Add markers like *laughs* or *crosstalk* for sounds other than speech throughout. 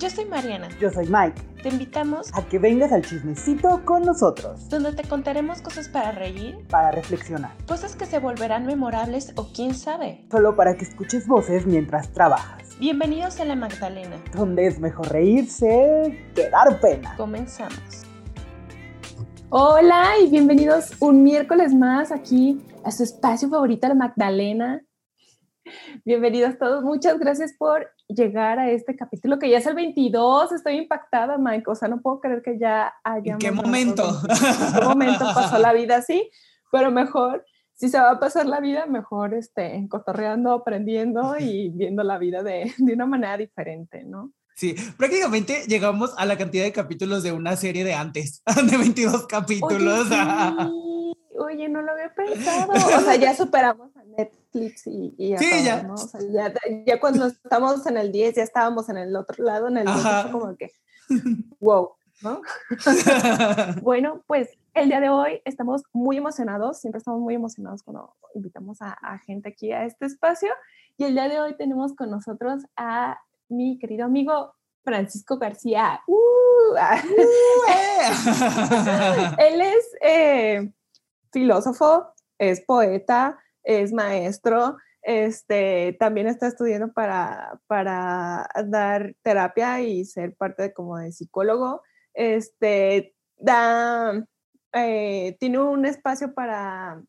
Yo soy Mariana. Yo soy Mike. Te invitamos a que vengas al chismecito con nosotros. Donde te contaremos cosas para reír, para reflexionar, cosas que se volverán memorables o quién sabe. Solo para que escuches voces mientras trabajas. Bienvenidos a La Magdalena. Donde es mejor reírse que dar pena. Comenzamos. Hola y bienvenidos un miércoles más aquí a su espacio favorito, La Magdalena. Bienvenidos todos. Muchas gracias por llegar a este capítulo que ya es el 22. Estoy impactada, Mike. O sea, no puedo creer que ya haya. ¿En qué momento? ¿En qué momento pasó la vida así? Pero mejor, si se va a pasar la vida, mejor este, cotorreando, aprendiendo y viendo la vida de, de una manera diferente, ¿no? Sí, prácticamente llegamos a la cantidad de capítulos de una serie de antes, *laughs* de 22 capítulos. Oye, sí. *laughs* Oye no lo había pensado. O sea, ya superamos Netflix y, y Sí, todo, ya. ¿no? O sea, ya, ya cuando estamos en el 10, ya estábamos en el otro lado, en el 10, Ajá. como que, *laughs* wow, ¿no? *laughs* Bueno, pues el día de hoy estamos muy emocionados, siempre estamos muy emocionados cuando invitamos a, a gente aquí a este espacio. Y el día de hoy tenemos con nosotros a mi querido amigo Francisco García. ¡Uh! *laughs* Él es eh, filósofo, es poeta, es maestro, este, también está estudiando para, para dar terapia y ser parte de, como de psicólogo. Este, da, eh, tiene un espacio para,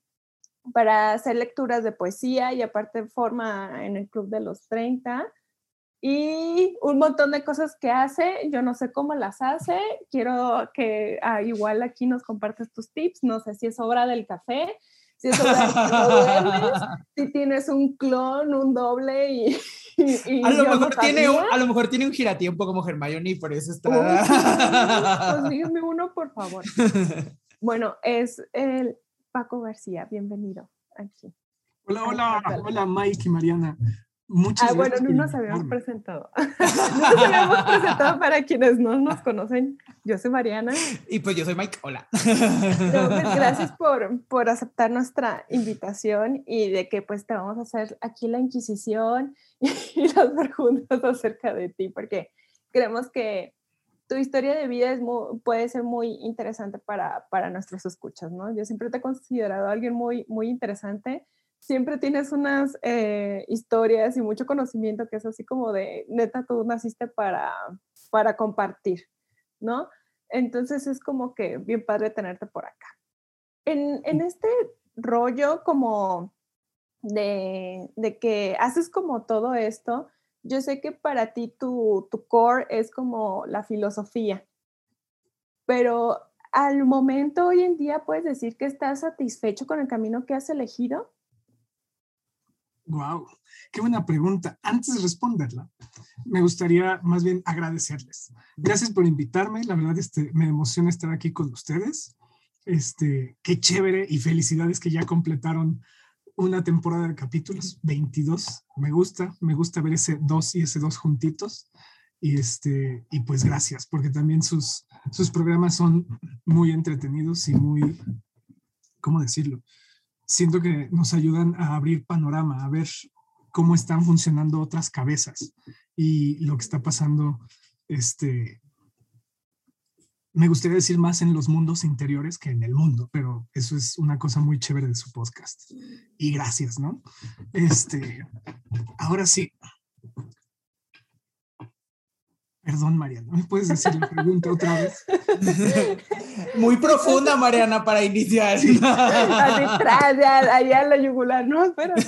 para hacer lecturas de poesía y aparte forma en el Club de los 30 y un montón de cosas que hace, yo no sé cómo las hace, quiero que ah, igual aquí nos compartes tus tips, no sé si es obra del café, si es *laughs* duermes, tienes un clon, un doble y... y- y a, lo no mejor tiene un, a lo mejor tiene un giratiempo como Hermione y por eso Uy, está. pues *laughs* dígame uno, por favor. Bueno, es el Paco García, bienvenido aquí. Hola, hola, hola Mike y Mariana. Muchas Ah, bueno, no nos habíamos invitarme. presentado. *laughs* no nos habíamos presentado para quienes no nos conocen. Yo soy Mariana. y pues yo soy Mike, hola. No, pues, *laughs* gracias por, por aceptar nuestra invitación y de que pues te vamos a hacer aquí la inquisición *laughs* y las preguntas acerca de ti, porque creemos que tu historia de vida es mu- puede ser muy interesante para, para nuestros escuchas, ¿no? Yo siempre te he considerado alguien muy, muy interesante. Siempre tienes unas eh, historias y mucho conocimiento que es así como de, neta, tú naciste para, para compartir, ¿no? Entonces es como que bien padre tenerte por acá. En, en este rollo como de, de que haces como todo esto, yo sé que para ti tu, tu core es como la filosofía, pero al momento hoy en día puedes decir que estás satisfecho con el camino que has elegido. Wow, qué buena pregunta. Antes de responderla, me gustaría más bien agradecerles. Gracias por invitarme. La verdad, este, me emociona estar aquí con ustedes. Este, qué chévere y felicidades que ya completaron una temporada de capítulos, 22. Me gusta, me gusta ver ese 2 y ese 2 juntitos. Y, este, y pues gracias, porque también sus, sus programas son muy entretenidos y muy, ¿cómo decirlo? Siento que nos ayudan a abrir panorama, a ver cómo están funcionando otras cabezas y lo que está pasando, este, me gustaría decir más en los mundos interiores que en el mundo, pero eso es una cosa muy chévere de su podcast. Y gracias, ¿no? Este, ahora sí. Perdón, Mariana, ¿me puedes decir la pregunta otra vez? *laughs* Muy profunda, Mariana, para iniciar. Así, tras, ya, allá en la yugular, no, espérate.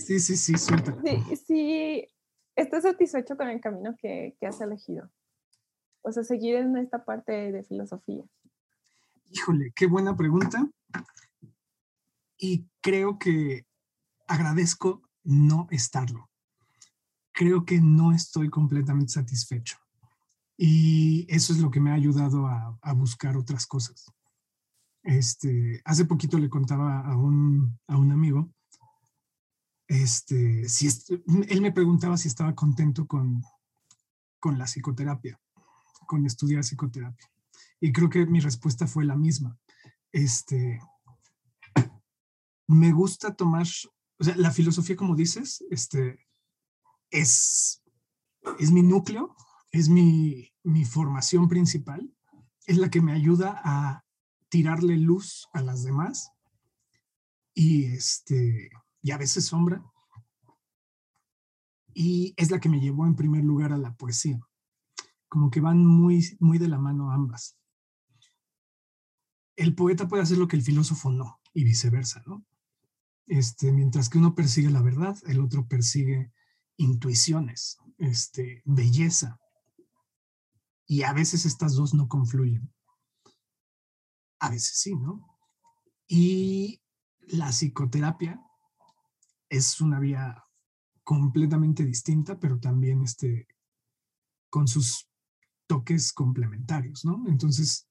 Sí, sí, sí, suelta. Sí, sí, ¿estás satisfecho con el camino que, que has elegido? O sea, seguir en esta parte de filosofía. Híjole, qué buena pregunta. Y creo que agradezco no estarlo. Creo que no estoy completamente satisfecho. Y eso es lo que me ha ayudado a, a buscar otras cosas. Este, hace poquito le contaba a un, a un amigo, este, si él me preguntaba si estaba contento con, con la psicoterapia, con estudiar psicoterapia. Y creo que mi respuesta fue la misma. Este, me gusta tomar, o sea, la filosofía, como dices, este, es, es mi núcleo, es mi, mi formación principal, es la que me ayuda a tirarle luz a las demás y, este, y a veces sombra. Y es la que me llevó en primer lugar a la poesía. Como que van muy, muy de la mano ambas. El poeta puede hacer lo que el filósofo no y viceversa, ¿no? Este, mientras que uno persigue la verdad, el otro persigue intuiciones, este, belleza. Y a veces estas dos no confluyen. A veces sí, ¿no? Y la psicoterapia es una vía completamente distinta, pero también este, con sus toques complementarios, ¿no? Entonces,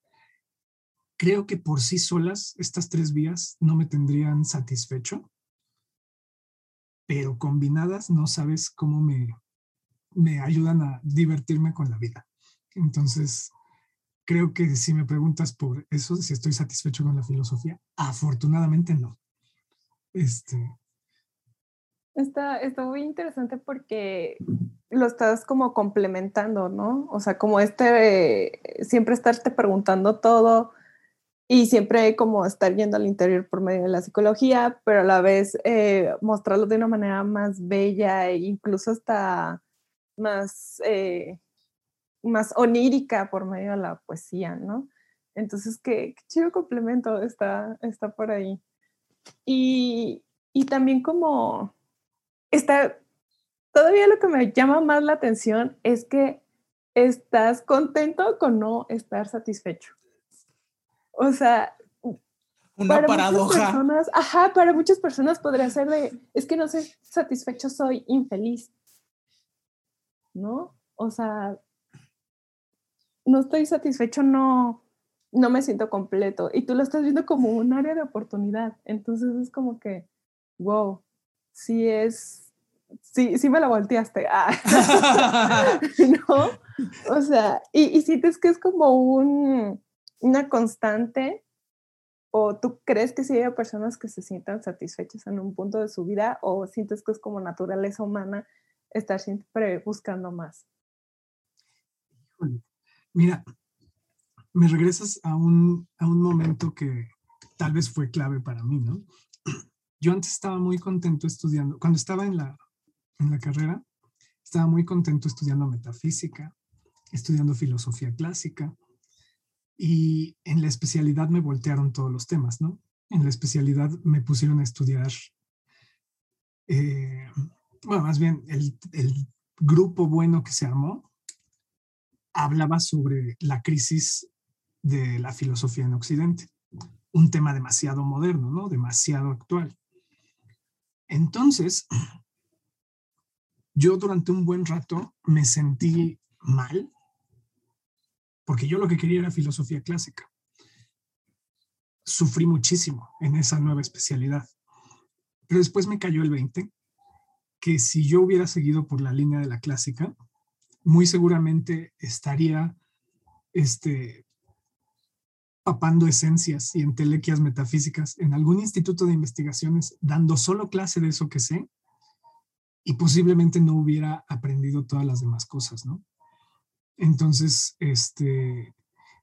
creo que por sí solas estas tres vías no me tendrían satisfecho, pero combinadas no sabes cómo me, me ayudan a divertirme con la vida. Entonces, creo que si me preguntas por eso, si estoy satisfecho con la filosofía, afortunadamente no. Este. Está, está muy interesante porque lo estás como complementando, ¿no? O sea, como este, siempre estarte preguntando todo y siempre como estar yendo al interior por medio de la psicología, pero a la vez eh, mostrarlo de una manera más bella e incluso hasta más, eh, más onírica por medio de la poesía, ¿no? Entonces, qué, qué chido complemento está, está por ahí. Y, y también como está, todavía lo que me llama más la atención es que estás contento con no estar satisfecho. O sea, una para paradoja. Muchas personas, ajá, para muchas personas podría ser de, es que no soy satisfecho, soy infeliz. ¿No? O sea, no estoy satisfecho, no, no me siento completo. Y tú lo estás viendo como un área de oportunidad. Entonces es como que, wow, sí es, sí, sí me la volteaste. Ah. *laughs* *laughs* ¿No? O sea, y, y sientes que es como un, una constante o tú crees que sí hay personas que se sientan satisfechas en un punto de su vida o sientes que es como naturaleza humana estar siempre buscando más? Mira, me regresas a un, a un momento que tal vez fue clave para mí, ¿no? Yo antes estaba muy contento estudiando, cuando estaba en la, en la carrera, estaba muy contento estudiando metafísica, estudiando filosofía clásica, y en la especialidad me voltearon todos los temas, ¿no? En la especialidad me pusieron a estudiar, eh, bueno, más bien el, el grupo bueno que se armó hablaba sobre la crisis de la filosofía en Occidente, un tema demasiado moderno, ¿no? Demasiado actual. Entonces, yo durante un buen rato me sentí mal porque yo lo que quería era filosofía clásica. Sufrí muchísimo en esa nueva especialidad. Pero después me cayó el 20, que si yo hubiera seguido por la línea de la clásica, muy seguramente estaría este, papando esencias y entelequias metafísicas en algún instituto de investigaciones, dando solo clase de eso que sé, y posiblemente no hubiera aprendido todas las demás cosas, ¿no? Entonces, este,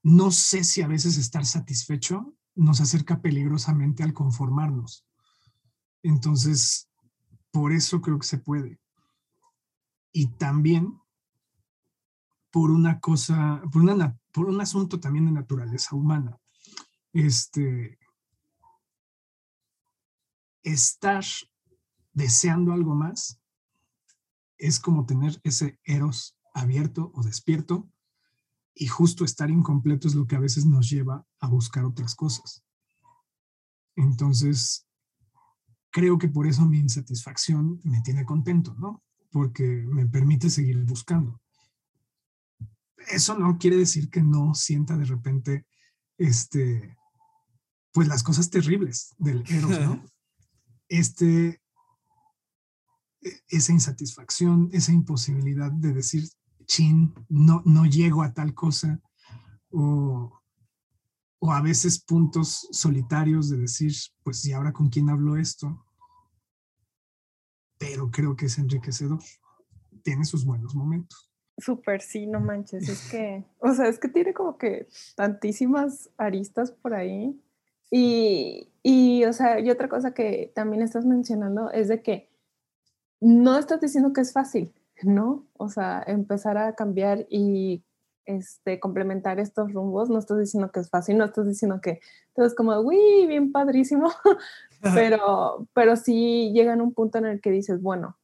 no sé si a veces estar satisfecho nos acerca peligrosamente al conformarnos. Entonces, por eso creo que se puede. Y también por una cosa, por, una, por un asunto también de naturaleza humana. Este, estar deseando algo más es como tener ese eros abierto o despierto y justo estar incompleto es lo que a veces nos lleva a buscar otras cosas. Entonces, creo que por eso mi insatisfacción me tiene contento, ¿no? Porque me permite seguir buscando. Eso no quiere decir que no sienta de repente, este, pues las cosas terribles del Eros, ¿no? *laughs* Este, e, esa insatisfacción, esa imposibilidad de decir, chin, no, no llego a tal cosa, o, o a veces puntos solitarios de decir, pues, ¿y ahora con quién hablo esto? Pero creo que es enriquecedor, tiene sus buenos momentos. Súper, sí, no manches, es que, o sea, es que tiene como que tantísimas aristas por ahí. Y, y, o sea, y otra cosa que también estás mencionando es de que no estás diciendo que es fácil, ¿no? O sea, empezar a cambiar y este, complementar estos rumbos, no estás diciendo que es fácil, no estás diciendo que todo es como, uy, bien padrísimo, *laughs* pero, pero sí llegan a un punto en el que dices, bueno,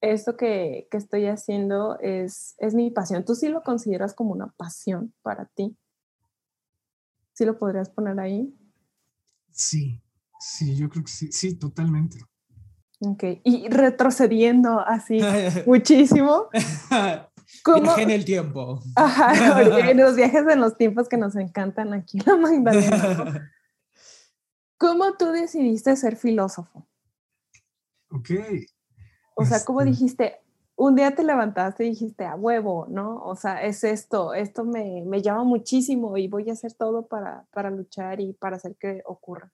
esto que, que, estoy haciendo es, es mi pasión. ¿Tú sí lo consideras como una pasión para ti? ¿Sí lo podrías poner ahí? Sí, sí, yo creo que sí, sí, totalmente. Ok, y retrocediendo así *laughs* muchísimo. *laughs* ¿Cómo? en el tiempo. Ajá, *laughs* en los viajes en los tiempos que nos encantan aquí en la Magdalena. ¿Cómo tú decidiste ser filósofo? Ok. O sea, ¿cómo este dijiste? Un día te levantaste y dijiste, a huevo, ¿no? O sea, es esto, esto me, me llama muchísimo y voy a hacer todo para, para luchar y para hacer que ocurra.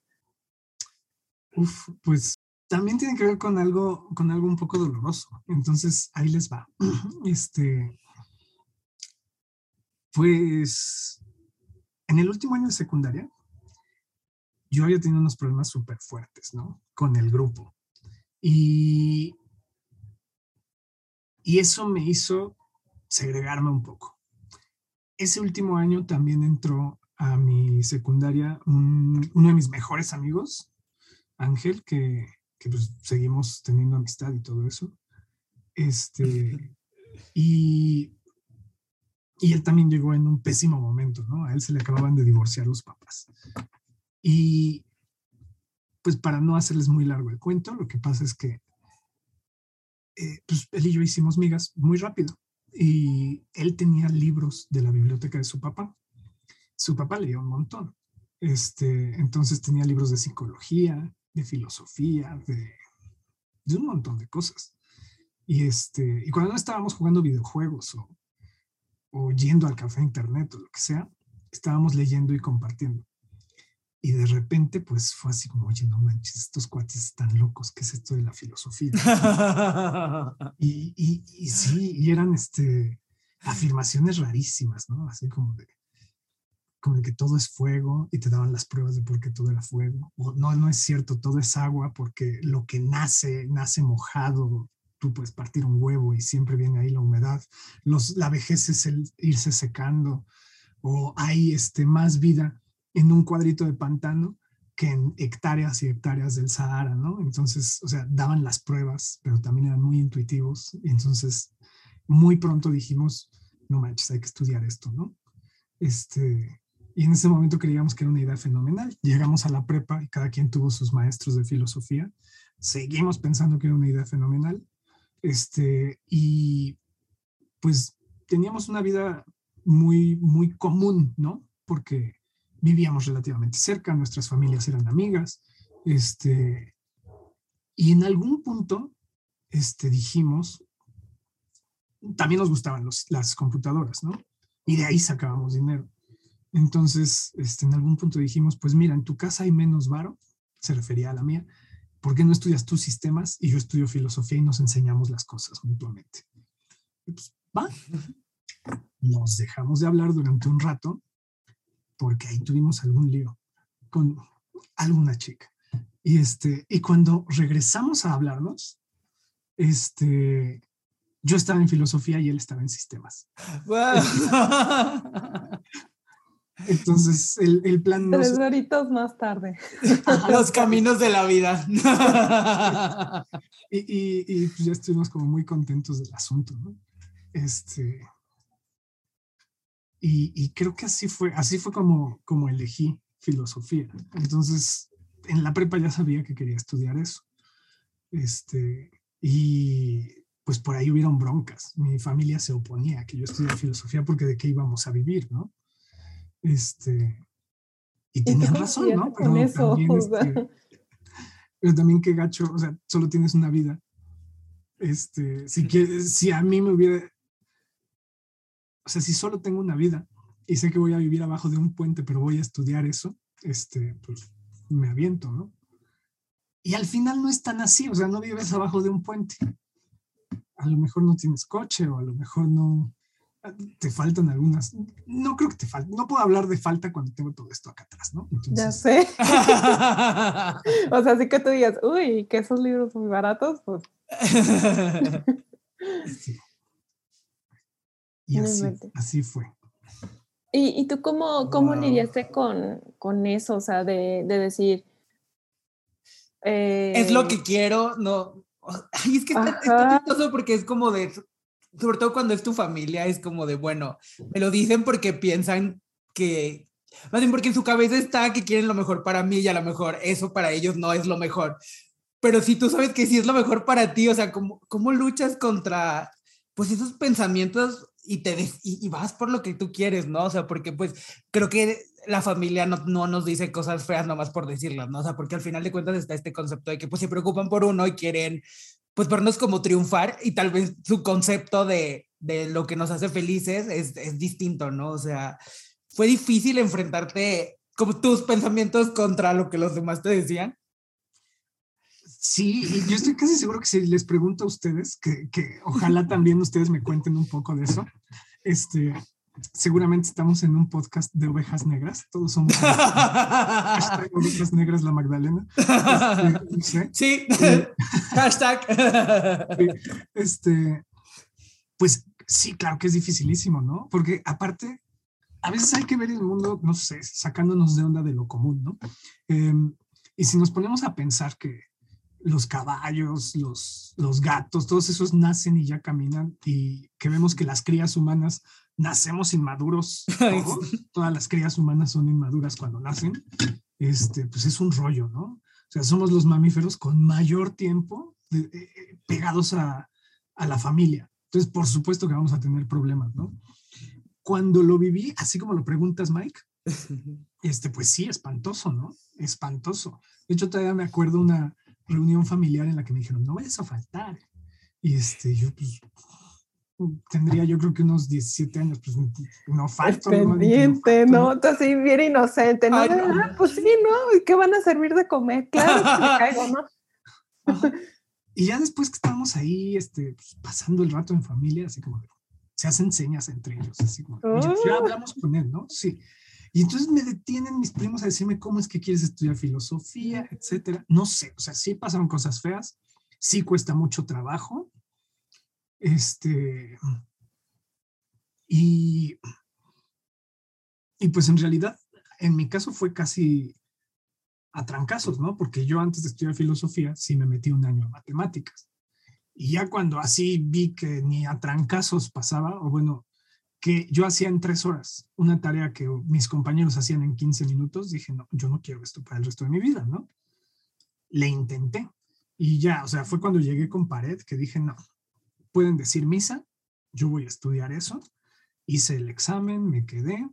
Uf, pues también tiene que ver con algo, con algo un poco doloroso. Entonces, ahí les va. *clears throat* Este, pues, en el último año de secundaria, yo había tenido unos problemas súper fuertes, ¿no? Con el grupo. Y, y eso me hizo segregarme un poco. Ese último año también entró a mi secundaria uno de mis mejores amigos, Ángel, que que pues seguimos teniendo amistad y todo eso. Este, *laughs* y, y él también llegó en un pésimo momento, ¿no? A él se le acababan de divorciar los papás. Y pues para no hacerles muy largo el cuento, lo que pasa es que eh, pues él y yo hicimos migas muy rápido. Y él tenía libros de la biblioteca de su papá. Su papá leía un montón. Este, entonces tenía libros de psicología, de filosofía, de, de, un montón de cosas. Y, este, y cuando no estábamos jugando videojuegos o, o yendo al café internet o lo que sea, estábamos leyendo y compartiendo. Y de repente, pues fue así como, oye, no manches, estos cuates están locos, ¿qué es esto de la filosofía? *laughs* y, y, y, sí, y eran este, afirmaciones rarísimas, ¿no? Así como de, como de que todo es fuego y te daban las pruebas de por qué todo era fuego. O no, no es cierto, todo es agua porque lo que nace, nace mojado. Tú puedes partir un huevo y siempre viene ahí la humedad. Los, la vejez es el irse secando. O hay este, más vida en un cuadrito de pantano que en hectáreas y hectáreas del Sahara, ¿no? Entonces, o sea, daban las pruebas, pero también eran muy intuitivos. Y entonces, muy pronto dijimos, no manches, hay que estudiar esto, ¿no? Este, y en ese momento creíamos que era una idea fenomenal. Llegamos a la prepa y cada quien tuvo sus maestros de filosofía. Seguimos pensando que era una idea fenomenal. Este, y pues teníamos una vida muy, muy común, ¿no? Porque vivíamos relativamente cerca, nuestras familias eran amigas. Este, y en algún punto este, dijimos, también nos gustaban los, las computadoras, ¿no? Y de ahí sacábamos dinero. Entonces, este, en algún punto dijimos, pues mira, en tu casa hay menos varo, se refería a la mía, ¿por qué no estudias tus sistemas y yo estudio filosofía y nos enseñamos las cosas mutuamente? pues, va. Nos dejamos de hablar durante un rato porque ahí tuvimos algún lío con alguna chica. Y, este, y cuando regresamos a hablarnos, este, yo estaba en filosofía y él estaba en sistemas. *laughs* Entonces, el, el plan... Tres horitos más tarde. *laughs* Los caminos de la vida. *laughs* y, y, y pues ya estuvimos como muy contentos del asunto, ¿no? Este... Y, y, creo que así fue, así fue como, como elegí filosofía. Entonces, en la prepa ya sabía que quería estudiar eso. Este, y pues por ahí hubieron broncas. Mi familia se oponía a que yo estudiara filosofía porque de qué íbamos a vivir, ¿no? Este, y tenían razón, ¿no? Pero también, este, pero también qué gacho, o sea, solo tienes una vida. Este, si, quieres, si a mí me hubiera, o sea, si solo tengo una vida y sé que voy a vivir abajo de un puente, pero voy a estudiar eso, este, pues me aviento, ¿no? Y al final no es tan así, o sea, no vives abajo de un puente. A lo mejor no tienes coche o a lo mejor no, te faltan algunas. No creo que te falte. No puedo hablar de falta cuando tengo todo esto acá atrás, ¿no? ya sé. *laughs* o sea, así que tú digas, uy, que esos libros muy baratos, pues. *laughs* Y así, así fue. ¿Y, y tú cómo, cómo lidiaste con, con, eso? O sea, de, de decir... es lo que eh, quiero, no. Ay, es que está, está chistoso porque es como de, sobre todo cuando es tu familia, es como de, bueno, me lo dicen porque piensan que, más bien porque en su cabeza está que quieren lo mejor para mí y a lo mejor eso para ellos no es lo mejor. Pero si tú sabes que sí es lo mejor para ti, o sea, ¿cómo, cómo luchas contra, pues, esos pensamientos y, te y, vas por lo que tú quieres, ¿no? O sea, porque pues creo que la familia no, no nos dice cosas feas nomás por decirlas, ¿no? O sea, porque al final de cuentas está este concepto de que pues se preocupan por uno y quieren pues vernos como triunfar y tal vez su concepto de, de lo que nos hace felices es, es, distinto, ¿no? O sea, fue difícil enfrentarte como tus pensamientos contra lo que los demás te decían. Sí, yo estoy casi seguro que si les pregunto a ustedes, que, que ojalá también ustedes me cuenten un poco de eso, este, seguramente estamos en un podcast de ovejas negras. Todos somos *laughs* ovejas negras la Magdalena. Este, sí, eh, *laughs* hashtag. Este, pues sí, claro que es dificilísimo, ¿no? Porque aparte, a veces hay que ver el mundo, no sé, sacándonos de onda de lo común, ¿no? Em, y si nos ponemos a pensar que los caballos, los, los gatos, todos esos nacen y ya caminan y que vemos que las crías humanas nacemos inmaduros, *laughs* todas las crías humanas son inmaduras cuando nacen, este, pues es un rollo, ¿no? O sea, somos los mamíferos con mayor tiempo eh, eh, pegados a, a la familia. Entonces, por supuesto que vamos a tener problemas, ¿no? Cuando lo viví, así como lo preguntas, Mike, *laughs* este, pues sí, espantoso, ¿no? Espantoso. De hecho, todavía me acuerdo una, reunión familiar en la que me dijeron, no vayas a faltar. Y este, yo pues tendría yo creo que unos 17 años, pues no falto. Pendiente, ¿no? ¿no? así bien inocente, ¿no? Ah, pues sí, ¿no? ¿Qué van a servir de comer? Claro que me caigo, ¿no? y ya después que estamos ahí, este, pues, pasando el rato en familia, así como se hacen señas entre ellos, así como, ya, ya hablamos con él, ¿no? Sí. Y entonces me detienen mis primos a decirme cómo es que quieres estudiar filosofía, etcétera. No sé, o sea, sí pasaron cosas feas, sí cuesta mucho trabajo. Este. Y. Y pues en realidad, en mi caso fue casi a trancazos, ¿no? Porque yo antes de estudiar filosofía sí me metí un año en matemáticas. Y ya cuando así vi que ni a trancazos pasaba, o bueno, que yo hacía en tres horas, una tarea que mis compañeros hacían en 15 minutos, dije, no, yo no quiero esto para el resto de mi vida, ¿no? Le intenté y ya, o sea, fue cuando llegué con pared que dije, no, pueden decir misa, yo voy a estudiar eso, hice el examen, me quedé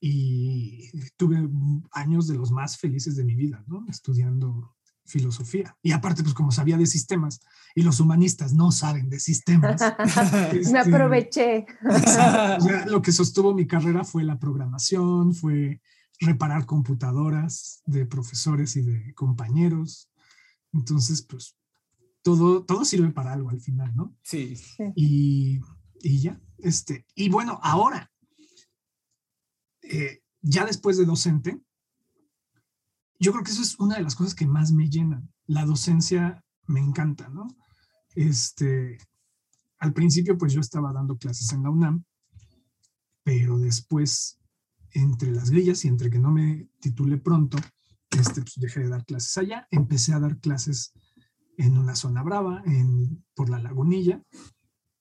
y tuve años de los más felices de mi vida, ¿no? Estudiando filosofía. Y aparte, pues como sabía de sistemas y los humanistas no saben de sistemas. *laughs* Me este, aproveché. *laughs* lo que sostuvo mi carrera fue la programación, fue reparar computadoras de profesores y de compañeros. Entonces, pues todo, todo sirve para algo al final, ¿no? Sí. Y, y ya, este, y bueno, ahora, eh, ya después de docente, yo creo que eso es una de las cosas que más me llenan. La docencia me encanta, ¿no? Este, al principio, pues yo estaba dando clases en la UNAM, pero después, entre las grillas y entre que no me titulé pronto, este, pues dejé de dar clases allá, empecé a dar clases en una zona brava, en, por la lagunilla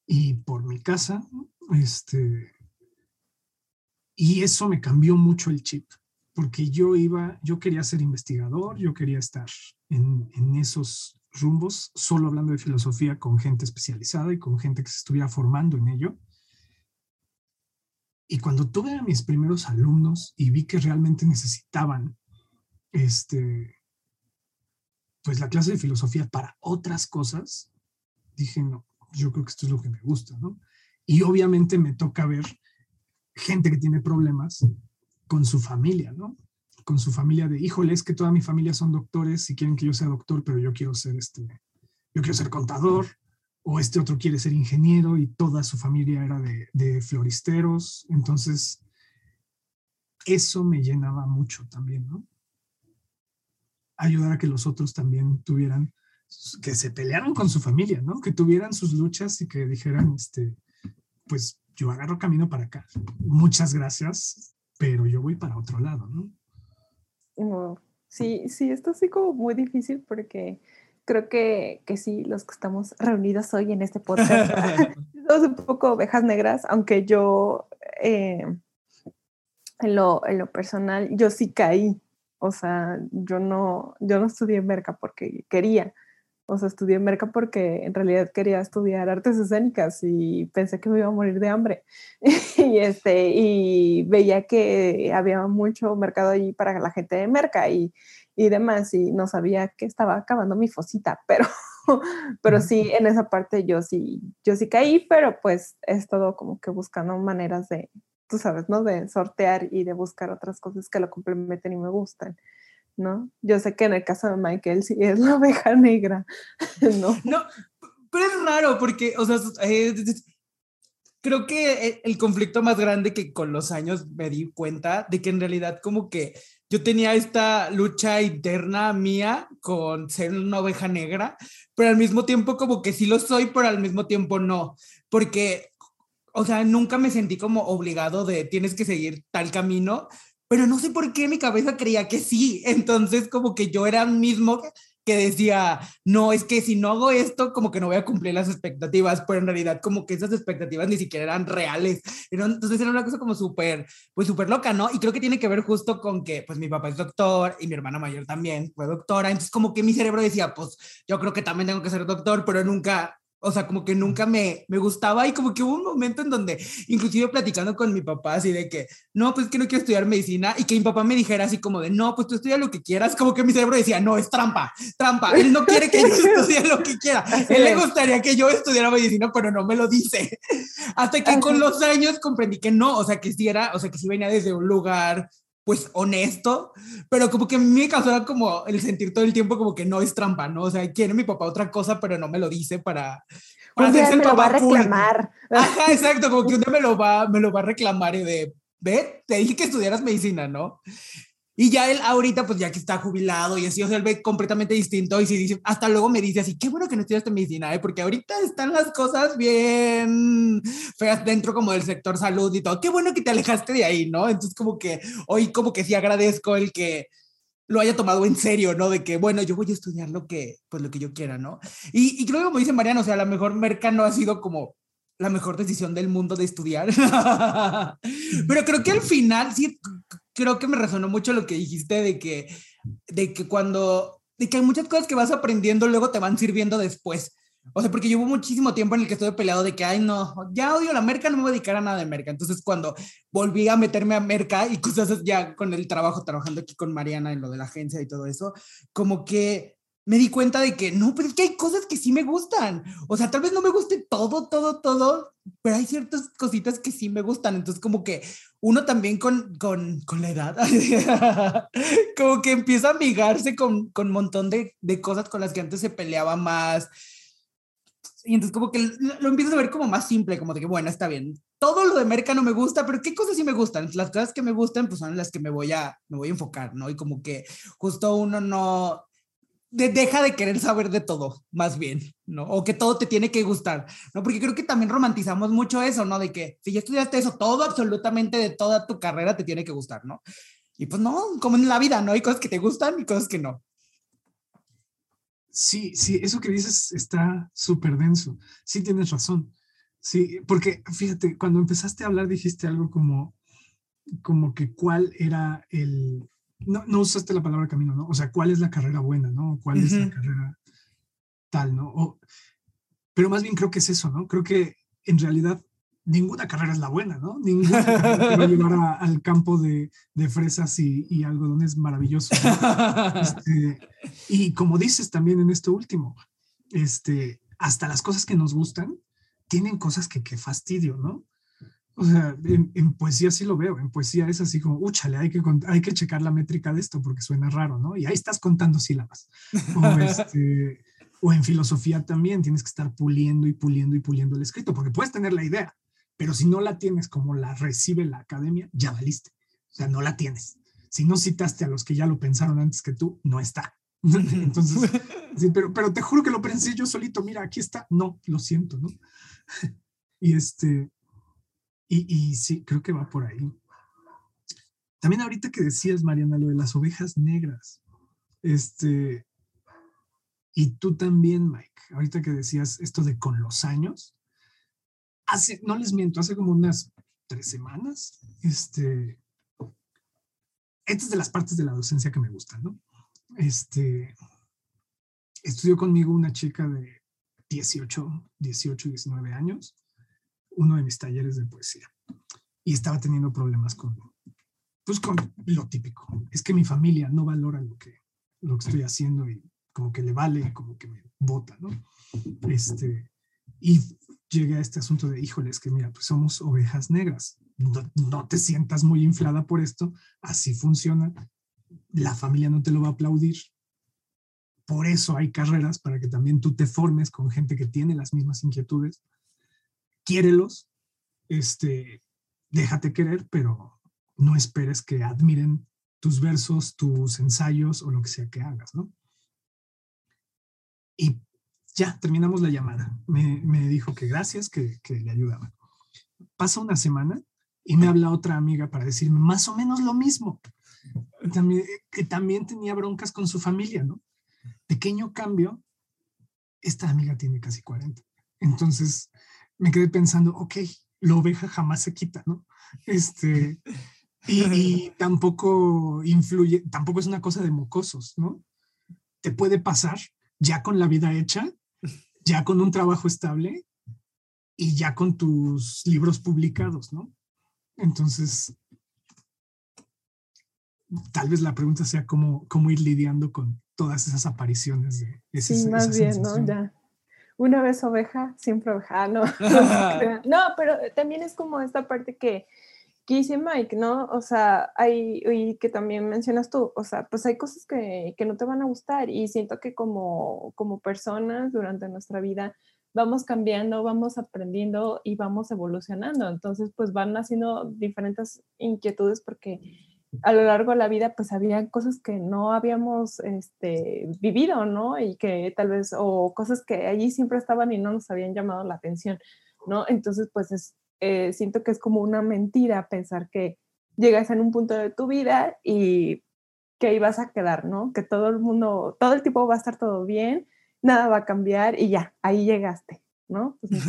y por mi casa, este, y eso me cambió mucho el chip porque yo iba, yo quería ser investigador, yo quería estar en, en, esos rumbos, solo hablando de filosofía con gente especializada y con gente que se estuviera formando en ello. Y cuando tuve a mis primeros alumnos y vi que realmente necesitaban este, pues la clase de filosofía para otras cosas, dije, no, yo creo que esto es lo que me gusta, ¿no? Y obviamente me toca ver gente que tiene problemas con su familia, ¿no? Con su familia de, híjole, es que toda mi familia son doctores y quieren que yo sea doctor, pero yo quiero ser este, yo quiero ser contador, o este otro quiere ser ingeniero y toda su familia era de, de floristeros. Entonces, eso me llenaba mucho también, ¿no? Ayudar a que los otros también tuvieran, que se pelearan con su familia, ¿no? Que tuvieran sus luchas y que dijeran, este, pues yo agarro camino para acá. Muchas gracias, pero yo voy para otro lado, ¿no? Sí, sí, esto sí como muy difícil porque creo que, que sí, los que estamos reunidos hoy en este podcast *laughs* somos un poco ovejas negras, aunque yo eh, en, lo, en lo personal, yo sí caí. O sea, yo no, yo no estudié Merca porque quería. O sea, estudié Merca porque en realidad quería estudiar artes escénicas y pensé que me iba a morir de hambre. *laughs* y, este, y veía que había mucho mercado allí para la gente de Merca y, y demás, y no sabía que estaba acabando mi fosita, *laughs* pero, pero sí, en esa parte yo sí, yo sí caí, pero pues he estado como que buscando maneras de, tú sabes, ¿no? De sortear y de buscar otras cosas que lo complementen y me gustan. ¿no? Yo sé que en el caso de Michael sí es la oveja negra, *laughs* ¿no? No, pero es raro porque, o sea, eh, creo que el conflicto más grande que con los años me di cuenta de que en realidad como que yo tenía esta lucha interna mía con ser una oveja negra, pero al mismo tiempo como que sí lo soy, pero al mismo tiempo no, porque, o sea, nunca me sentí como obligado de tienes que seguir tal camino, pero no sé por qué mi cabeza creía que sí. Entonces, como que yo era mismo que decía, no, es que si no hago esto, como que no voy a cumplir las expectativas, pero en realidad como que esas expectativas ni siquiera eran reales. Entonces era una cosa como súper, pues súper loca, ¿no? Y creo que tiene que ver justo con que, pues mi papá es doctor y mi hermana mayor también fue doctora, entonces como que mi cerebro decía, pues yo creo que también tengo que ser doctor, pero nunca o sea, como que nunca me, me gustaba y como que hubo un momento en donde, inclusive platicando con mi papá, así de que, no, pues que no quiero estudiar medicina y que mi papá me dijera así como de, no, pues tú estudia lo que quieras, como que mi cerebro decía, no, es trampa, trampa, él no quiere que yo *laughs* estudie lo que quiera, él le gustaría que yo estudiara medicina, pero no me lo dice. *laughs* Hasta que con los años comprendí que no, o sea, que sí era, o sea, que sí venía desde un lugar pues honesto, pero como que a mí me causaba como el sentir todo el tiempo como que no es trampa, ¿no? O sea, quiere mi papá otra cosa, pero no me lo dice para... para un día me lo va a reclamar. Ajá, exacto, como que un día me lo va, me lo va a reclamar y de, ve, te dije que estudiaras medicina, ¿no? Y ya él ahorita, pues ya que está jubilado y así, o sea, él ve completamente distinto y si dice, hasta luego me dice así, qué bueno que no estudiaste medicina, ¿eh? porque ahorita están las cosas bien feas dentro como del sector salud y todo, qué bueno que te alejaste de ahí, ¿no? Entonces como que hoy como que sí agradezco el que lo haya tomado en serio, ¿no? De que, bueno, yo voy a estudiar lo que, pues lo que yo quiera, ¿no? Y, y creo que como dice Mariano, o sea, a mejor Merca no ha sido como la mejor decisión del mundo de estudiar. *laughs* Pero creo que al final sí creo que me resonó mucho lo que dijiste de que, de que cuando, de que hay muchas cosas que vas aprendiendo luego te van sirviendo después. O sea, porque llevo muchísimo tiempo en el que estuve peleado de que, ay, no, ya odio la merca, no me voy a dedicar a nada de merca. Entonces, cuando volví a meterme a merca y cosas ya con el trabajo, trabajando aquí con Mariana en lo de la agencia y todo eso, como que me di cuenta de que no, pero es que hay cosas que sí me gustan. O sea, tal vez no me guste todo, todo, todo, pero hay ciertas cositas que sí me gustan. Entonces, como que uno también con, con, con la edad, *laughs* como que empieza a amigarse con, un montón de, de, cosas con las que antes se peleaba más. Y entonces como que lo, lo empiezas a ver como más simple, como de que, bueno, está bien, todo lo de Merca no me gusta, pero ¿qué cosas sí me gustan? Las cosas que me gustan, pues son las que me voy a, me voy a enfocar, ¿no? Y como que justo uno no, de, deja de querer saber de todo, más bien, ¿no? O que todo te tiene que gustar, ¿no? Porque creo que también romantizamos mucho eso, ¿no? De que si ya estudiaste eso, todo absolutamente de toda tu carrera te tiene que gustar, ¿no? Y pues no, como en la vida, ¿no? Hay cosas que te gustan y cosas que no. Sí, sí, eso que dices está súper denso. Sí, tienes razón. Sí, porque fíjate, cuando empezaste a hablar dijiste algo como, como que cuál era el, no, no usaste la palabra camino, ¿no? O sea, ¿cuál es la carrera buena, ¿no? ¿Cuál es la carrera tal, ¿no? O, pero más bien creo que es eso, ¿no? Creo que en realidad ninguna carrera es la buena, ¿no? Ninguna *laughs* carrera te va a llevar al campo de, de fresas y, y, algodones maravillosos. ¿no? Este, y como dices también en esto último, este, hasta las cosas que nos gustan tienen cosas que, que fastidio, ¿no? O sea, en, en, poesía sí lo veo, en poesía es así como, úchale, hay que, hay que checar la métrica de esto porque suena raro, ¿no? Y ahí estás contando sílabas. O, este, O en filosofía también tienes que estar puliendo y puliendo y puliendo el escrito, porque puedes tener la idea, pero si no la tienes como la recibe la academia, ya valiste. O sea, no la tienes. Si no citaste a los que ya lo pensaron antes que tú, no está. Entonces, *laughs* sí, pero, pero te juro que lo pensé yo solito, mira, aquí está. No, lo siento, ¿no? *laughs* Y este, y, y sí, creo que va por ahí. También ahorita que decías, Mariana, lo de las ovejas negras, este, y tú también, Mike, ahorita que decías esto de con los años, hace, no les miento, hace como unas tres semanas, este, esta es de las partes de la docencia que me gustan, ¿no? Este, estudió conmigo una chica de 18, 18, 19 años, uno de mis talleres de poesía, y estaba teniendo problemas con, pues con lo típico. Es que mi familia no valora lo que, lo que estoy haciendo y como que le vale, como que me vota, ¿no? Este, y llegué a este asunto de, híjoles, que mira, pues somos ovejas negras. No, no, te sientas muy inflada por esto, así funciona. La familia no te lo va a aplaudir. Por eso hay carreras para que también tú te formes con gente que tiene las mismas inquietudes. Quiérelos, este, déjate querer, pero no esperes que admiren tus versos, tus ensayos o lo que sea que hagas, ¿no? Y ya terminamos la llamada. Me, me dijo que gracias, que, que, le ayudaba. Pasa una semana y me habla otra amiga para decirme más o menos lo mismo. También, que también tenía broncas con su familia, ¿no? Pequeño cambio. Esta amiga tiene casi 40. Entonces me quedé pensando, ok, la oveja jamás se quita, ¿no? Este, y, tampoco influye, tampoco es una cosa de mocosos, ¿no? Te puede pasar ya con la vida hecha, ya con un trabajo estable y ya con tus libros publicados, ¿no? Entonces, tal vez la pregunta sea cómo, cómo ir lidiando con todas esas apariciones de ese, Sí, más bien, ¿no? Ya. Una vez oveja, siempre oveja, no. *laughs* *laughs* no, pero también es como esta parte que que dice Mike, ¿no? O sea, hay, y que también mencionas tú, o sea, pues hay cosas que, que no te van a gustar y siento que como, como personas durante nuestra vida vamos cambiando, vamos aprendiendo y vamos evolucionando. Entonces, pues van haciendo diferentes inquietudes porque a lo largo de la vida, pues había cosas que no habíamos este, vivido, ¿no? Y que tal vez, o cosas que allí siempre estaban y no nos habían llamado la atención, ¿no? Entonces, pues es eh, siento que es como una mentira pensar que llegas en un punto de tu vida y que ahí vas a quedar, ¿no? Que todo el mundo, todo el tiempo va a estar todo bien, nada va a cambiar y ya, ahí llegaste, ¿no? Pues,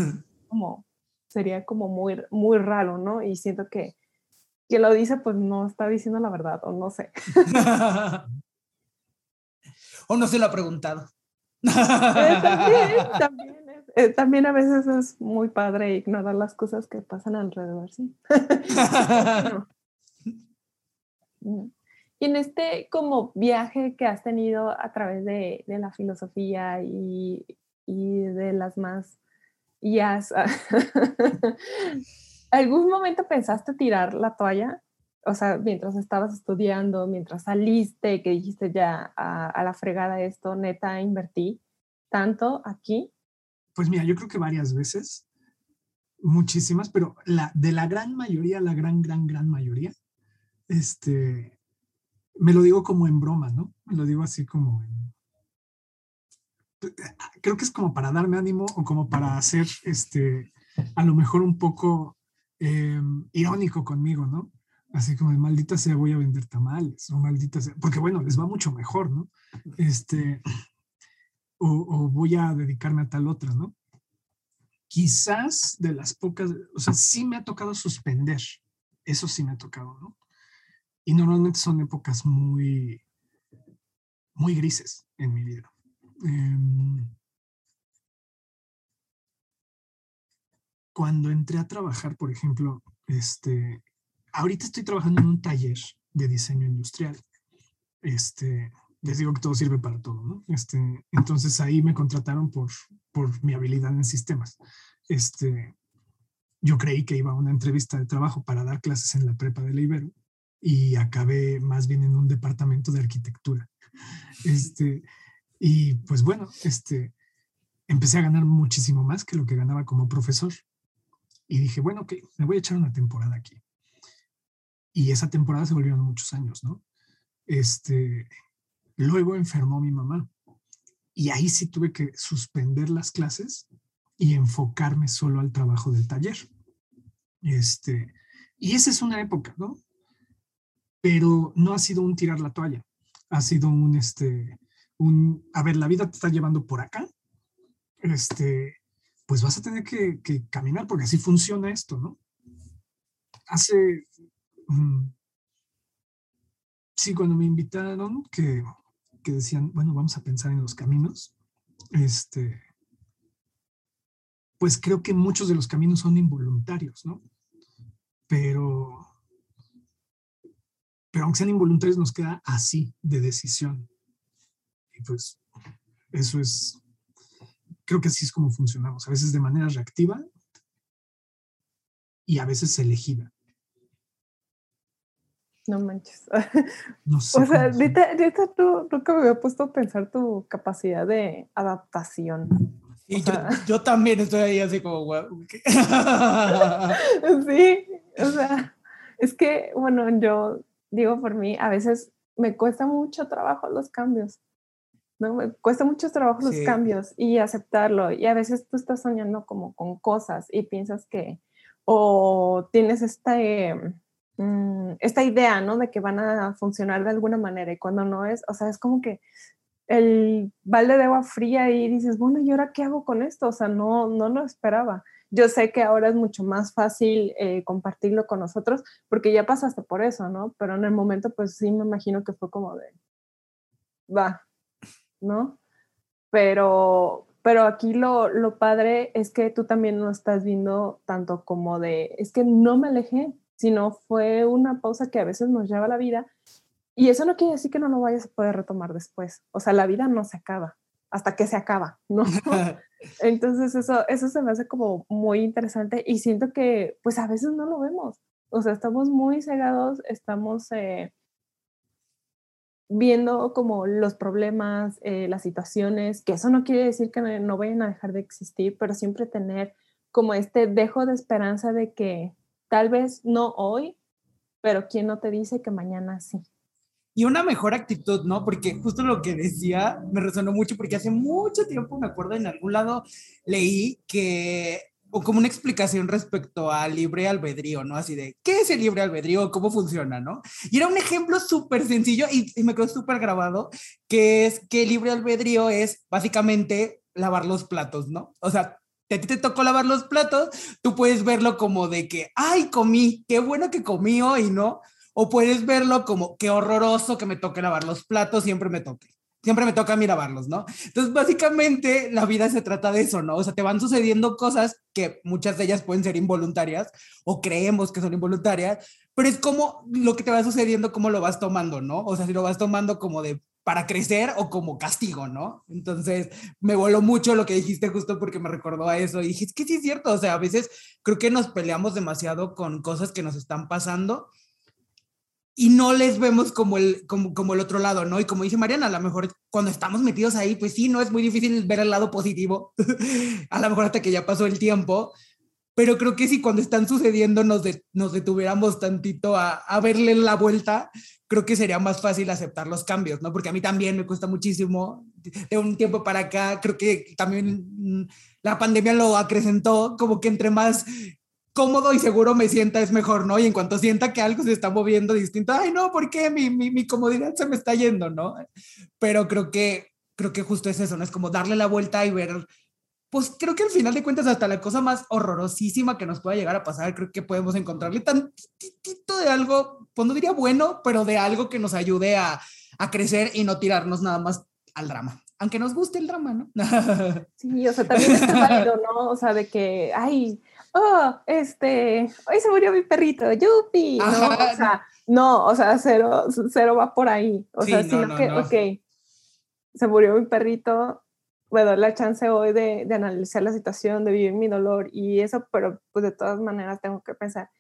como, sería como muy, muy raro, ¿no? Y siento que quien lo dice, pues no está diciendo la verdad, o no sé. *laughs* o no se lo ha preguntado. Eh, también, también. Eh, también a veces es muy padre ignorar las cosas que pasan alrededor, sí. *laughs* Mm. Y en este como viaje que has tenido a través de, de la filosofía y, y, de las más has *laughs* ¿algún momento pensaste tirar la toalla? O sea, mientras estabas estudiando, mientras saliste, que dijiste ya a, a la fregada esto, neta, invertí tanto aquí pues mira, yo creo que varias veces, muchísimas, pero la, de la gran mayoría, la gran, gran, gran mayoría, este, me lo digo como en broma, ¿no? Me lo digo así como en, creo que es como para darme ánimo o como para hacer, este, a lo mejor un poco em, irónico conmigo, ¿no? Así como, maldita sea, voy a vender tamales, o maldita sea, porque bueno, les va mucho mejor, ¿no? Este, o, voy a dedicarme a tal otra, ¿no? Quizás de las pocas, o sea, sí me ha tocado suspender, eso sí me ha tocado, ¿no? Y normalmente son épocas muy, muy grises en mi vida. Em, cuando entré a trabajar, por ejemplo, este, ahorita estoy trabajando en un taller de diseño industrial. Este, les digo que todo sirve para todo, ¿no? Este, entonces ahí me contrataron por, por mi habilidad en sistemas. Este, yo creí que iba a una entrevista de trabajo para dar clases en la prepa de la Ibero y acabé más bien en un departamento de arquitectura. Este, y pues bueno, este, empecé a ganar muchísimo más que lo que ganaba como profesor. Y dije, bueno, ok, me voy a echar una temporada aquí. Y esa temporada se volvieron muchos años, ¿no? Este, luego enfermó mi mamá. Y ahí sí tuve que suspender las clases y enfocarme solo al trabajo del taller. Este, y esa es una época, ¿no? Pero no ha sido un tirar la toalla, ha sido un, este, un, a ver, la vida te está llevando por acá, este, pues vas a tener que, caminar porque así funciona esto, ¿no? Hace, mm, sí, cuando me invitaron, que, que decían, bueno, vamos a pensar en los caminos, este, pues creo que muchos de los caminos son involuntarios, ¿no? Pero, pero aunque sean involuntarios, nos queda así de decisión. Y pues eso es, creo que así es como funcionamos, a veces de manera reactiva y a veces elegida. No manches. *laughs* No sé. O sea, ahorita, tú nunca me había puesto a pensar tu capacidad de adaptación. Y yo, yo, también estoy ahí así como, *laughs* *laughs* sí, o sea, es que, bueno, yo digo por mí, a veces me cuesta mucho trabajo los cambios. ¿No? Me cuesta mucho trabajo los cambios y aceptarlo. Y a veces tú estás soñando como con cosas y piensas que, o tienes esta, mm, esta idea, ¿no? De que van a funcionar de alguna manera y cuando no es, o sea, es como que el balde de agua fría y dices, bueno, ¿y ahora qué hago con esto? O sea, no, no lo esperaba. Yo sé que ahora es mucho más fácil eh, compartirlo con nosotros porque ya pasaste por eso, ¿no? Pero en el momento, pues sí me imagino que fue como de, va, ¿no? Pero, pero aquí lo, lo padre es que tú también no estás viendo tanto como de, es que no me alejé, sino fue una pausa que a veces nos lleva la vida y eso no quiere decir que no lo vayas a poder retomar después. O sea, la vida no se acaba hasta que se acaba, ¿no? *laughs* *laughs* Entonces eso, eso se me hace como muy interesante y siento que pues a veces no lo vemos. O sea, estamos muy cegados, estamos eh, viendo como los problemas, eh, las situaciones, que eso no quiere decir que no, no vayan a dejar de existir, pero siempre tener como este dejo de esperanza de que tal vez no hoy, pero quién no te dice que mañana sí y una mejor actitud, ¿no? Porque justo lo que decía me resonó mucho porque hace mucho tiempo, me acuerdo, en algún lado leí que, o como una explicación respecto al libre albedrío, ¿no? Así de, ¿qué es el libre albedrío? ¿Cómo funciona, no? Y era un ejemplo súper sencillo y, me quedó súper grabado, que es que el libre albedrío es básicamente lavar los platos, ¿no? O sea, a ti te tocó lavar los platos, tú puedes verlo como de que, ay, comí, qué bueno que comí hoy, ¿no? O puedes verlo como qué horroroso que me toque lavar los platos, siempre me toque. Siempre me toca lavarlos, ¿no? Entonces, básicamente, la vida se trata de eso, ¿no? O sea, te van sucediendo cosas que muchas de ellas pueden ser involuntarias o creemos que son involuntarias, pero es como lo que te va sucediendo, cómo lo vas tomando, ¿no? O sea, si lo vas tomando como de para crecer o como castigo, ¿no? Entonces, me voló mucho lo que dijiste justo porque me recordó a eso y dije, es que sí es cierto, o sea, a veces creo que nos peleamos demasiado con cosas que nos están pasando y no les vemos como el, como, como el otro lado, ¿no? Y como dice Mariana, a lo mejor cuando estamos metidos ahí, pues sí, no es muy difícil ver el lado positivo, *laughs* a lo mejor hasta que ya pasó el tiempo, pero creo que si cuando están sucediendo nos, nos detuviéramos tantito a, a verle la vuelta, creo que sería más fácil aceptar los cambios, ¿no? Porque a mí también me cuesta muchísimo, de un tiempo para acá, creo que también mm, la pandemia lo acrecentó, como que entre más cómodo y seguro me sienta es mejor, ¿no? Y en cuanto sienta que algo se está moviendo distinto, ay, no, ¿por qué mi, mi, mi comodidad se me está yendo, ¿no? Pero creo que, creo que justo es eso, ¿no? Es como darle la vuelta y ver, pues creo que al final de cuentas hasta la cosa más horrorosísima que nos pueda llegar a pasar, creo que podemos encontrarle tantito de algo, pues no diría bueno, pero de algo que nos ayude a, a crecer y no tirarnos nada más al drama aunque nos guste el drama, ¿no? Sí, o sea, también es *laughs* válido, ¿no? O sea, de que, ay, oh, este, hoy se murió mi perrito, yupi, ¿no? o sea, no, o sea, cero, cero va por ahí, o sea, sino que, ok, se murió mi perrito, voy dar la chance hoy de, de, analizar la situación, de vivir mi dolor y eso, pero pues de todas maneras tengo que pensar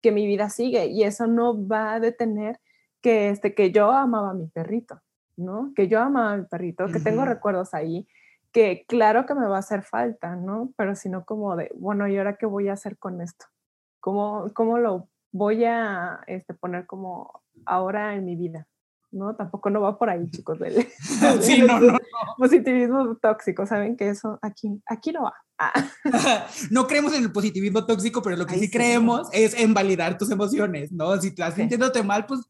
que mi vida sigue y eso no va a detener que, este, que yo amaba a mi perrito, ¿no? Que yo amaba a mi perrito, que tengo recuerdos ahí, que claro que me va a hacer falta, ¿no? Pero sino como de, bueno, ¿y ahora qué voy a hacer con esto? ¿Cómo, cómo lo voy a este, poner como ahora en mi vida? ¿no? Tampoco no va por ahí, chicos, *laughs* *laughs* del, sí, no, no, no. *laughs* positivismo tóxico, ¿saben que eso aquí, aquí no va? Ah. no creemos en el positivismo tóxico, pero lo que Ay, sí, sí. creemos es en validar tus emociones, ¿no? Si estás Sí. sintiéndote mal, pues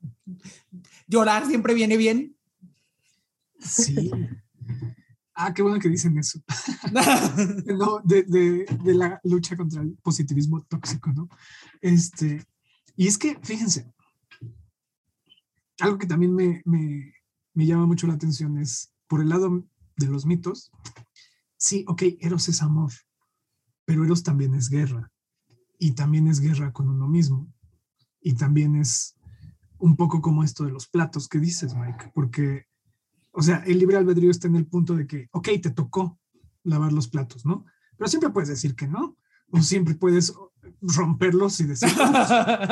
llorar siempre viene bien. Sí. Ah, qué bueno que dicen eso. *laughs* *laughs* No, de, de- de la lucha contra el positivismo tóxico, ¿no? Este, y es que, fíjense, algo que también me, me, me llama mucho la atención es, por el lado de los mitos, sí, ok, Eros es amor, pero Eros también es guerra, y también es guerra con uno mismo, y también es un poco como esto de los platos que dices, Mike, porque, o sea, el libre albedrío está en el punto de que, ok, te tocó lavar los platos, ¿no? Pero siempre puedes decir que no, o siempre puedes romperlos y decir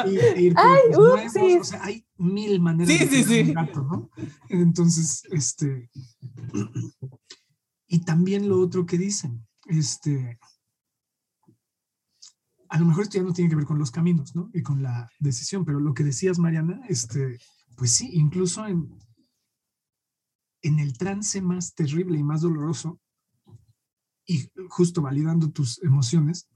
y, *laughs* e ir Ay, nuevos, upsis. o sea, hay mil maneras Sí, de sí, un sí. gato, ¿no? Entonces, este, y también lo otro que dicen, este, a lo mejor esto ya no tiene que ver con los caminos, ¿no? Y con la decisión, pero lo que decías, Mariana, este, pues sí, incluso en, en el trance más terrible y más doloroso, y justo validando tus emociones,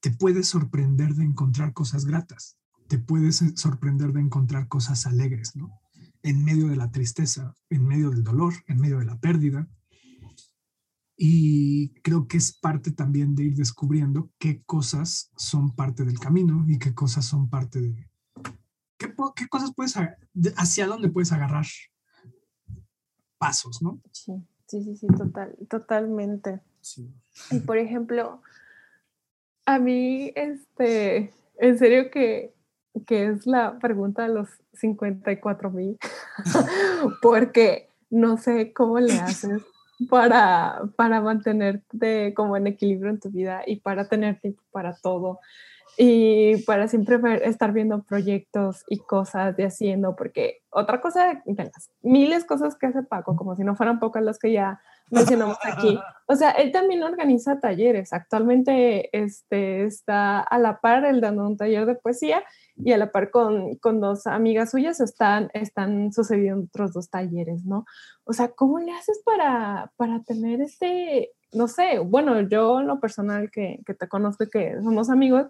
te puedes sorprender de encontrar cosas gratas, te puedes sorprender de encontrar cosas alegres, ¿no? En medio de la tristeza, en medio del dolor, en medio de la pérdida. Y creo que es parte también de ir descubriendo qué cosas son parte del camino y qué cosas son parte de... ¿Qué, qué cosas puedes... hacia dónde puedes agarrar pasos, ¿no? Sí, sí, sí, sí, total, totalmente. Y por ejemplo, a mí, este, en serio que, que es la pregunta de los 54 mil, *laughs* porque no sé cómo le haces para, para mantenerte como en equilibrio en tu vida y para tener tiempo para todo y para siempre ver- estar viendo proyectos y cosas de haciendo, porque otra cosa de las miles cosas que hace Paco, como si no fueran pocas las que ya mencionamos aquí, o sea, él también organiza talleres. Actualmente este, está a la par, él dando un taller de poesía y a la par con, con dos amigas suyas están, están sucediendo otros dos talleres, ¿no? O sea, ¿cómo le haces para, para tener este, no sé, bueno, yo lo personal que, que te conozco y que somos amigos,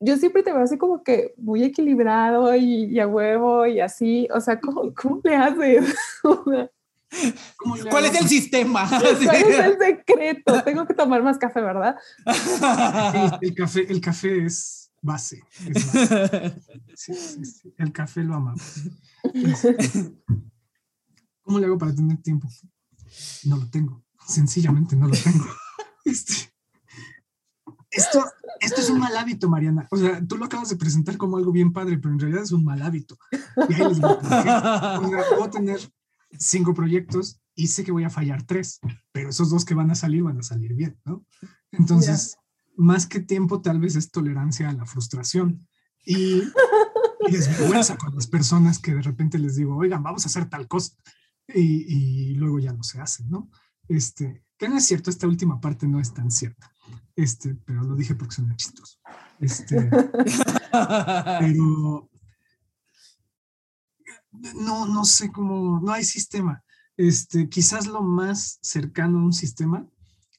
yo siempre te veo así como que muy equilibrado y, y a huevo y así, o sea, ¿cómo, *laughs* cómo le haces? *laughs* O sea, ¿Cómo le ¿Cuál hago? es el sistema? *laughs* ¿Cuál es el secreto? Tengo que tomar más café, ¿verdad? El, el café, el café es base. es base. Sí, sí, sí. El café lo amamos. ¿Cómo le hago para tener tiempo? No lo tengo. Sencillamente no lo tengo. Este, esto, esto es un mal hábito, Mariana. O sea, tú lo acabas de presentar como algo bien padre, pero en realidad es un mal hábito. Y ahí les voy qué. O sea, puedo tener cinco proyectos y sé que voy a fallar tres, pero esos dos que van a salir van a salir bien, ¿no? Entonces, más que tiempo, tal vez es tolerancia a la frustración y, y desvergüenza con las personas que de repente les digo, oigan, vamos a hacer tal cosa y, y luego ya no se hacen, ¿no? Este, que no es cierto, esta última parte no es tan cierta, este, pero lo dije porque suena chistoso. Este, *laughs* pero no, no sé cómo, no hay sistema. Este, quizás lo más cercano a un sistema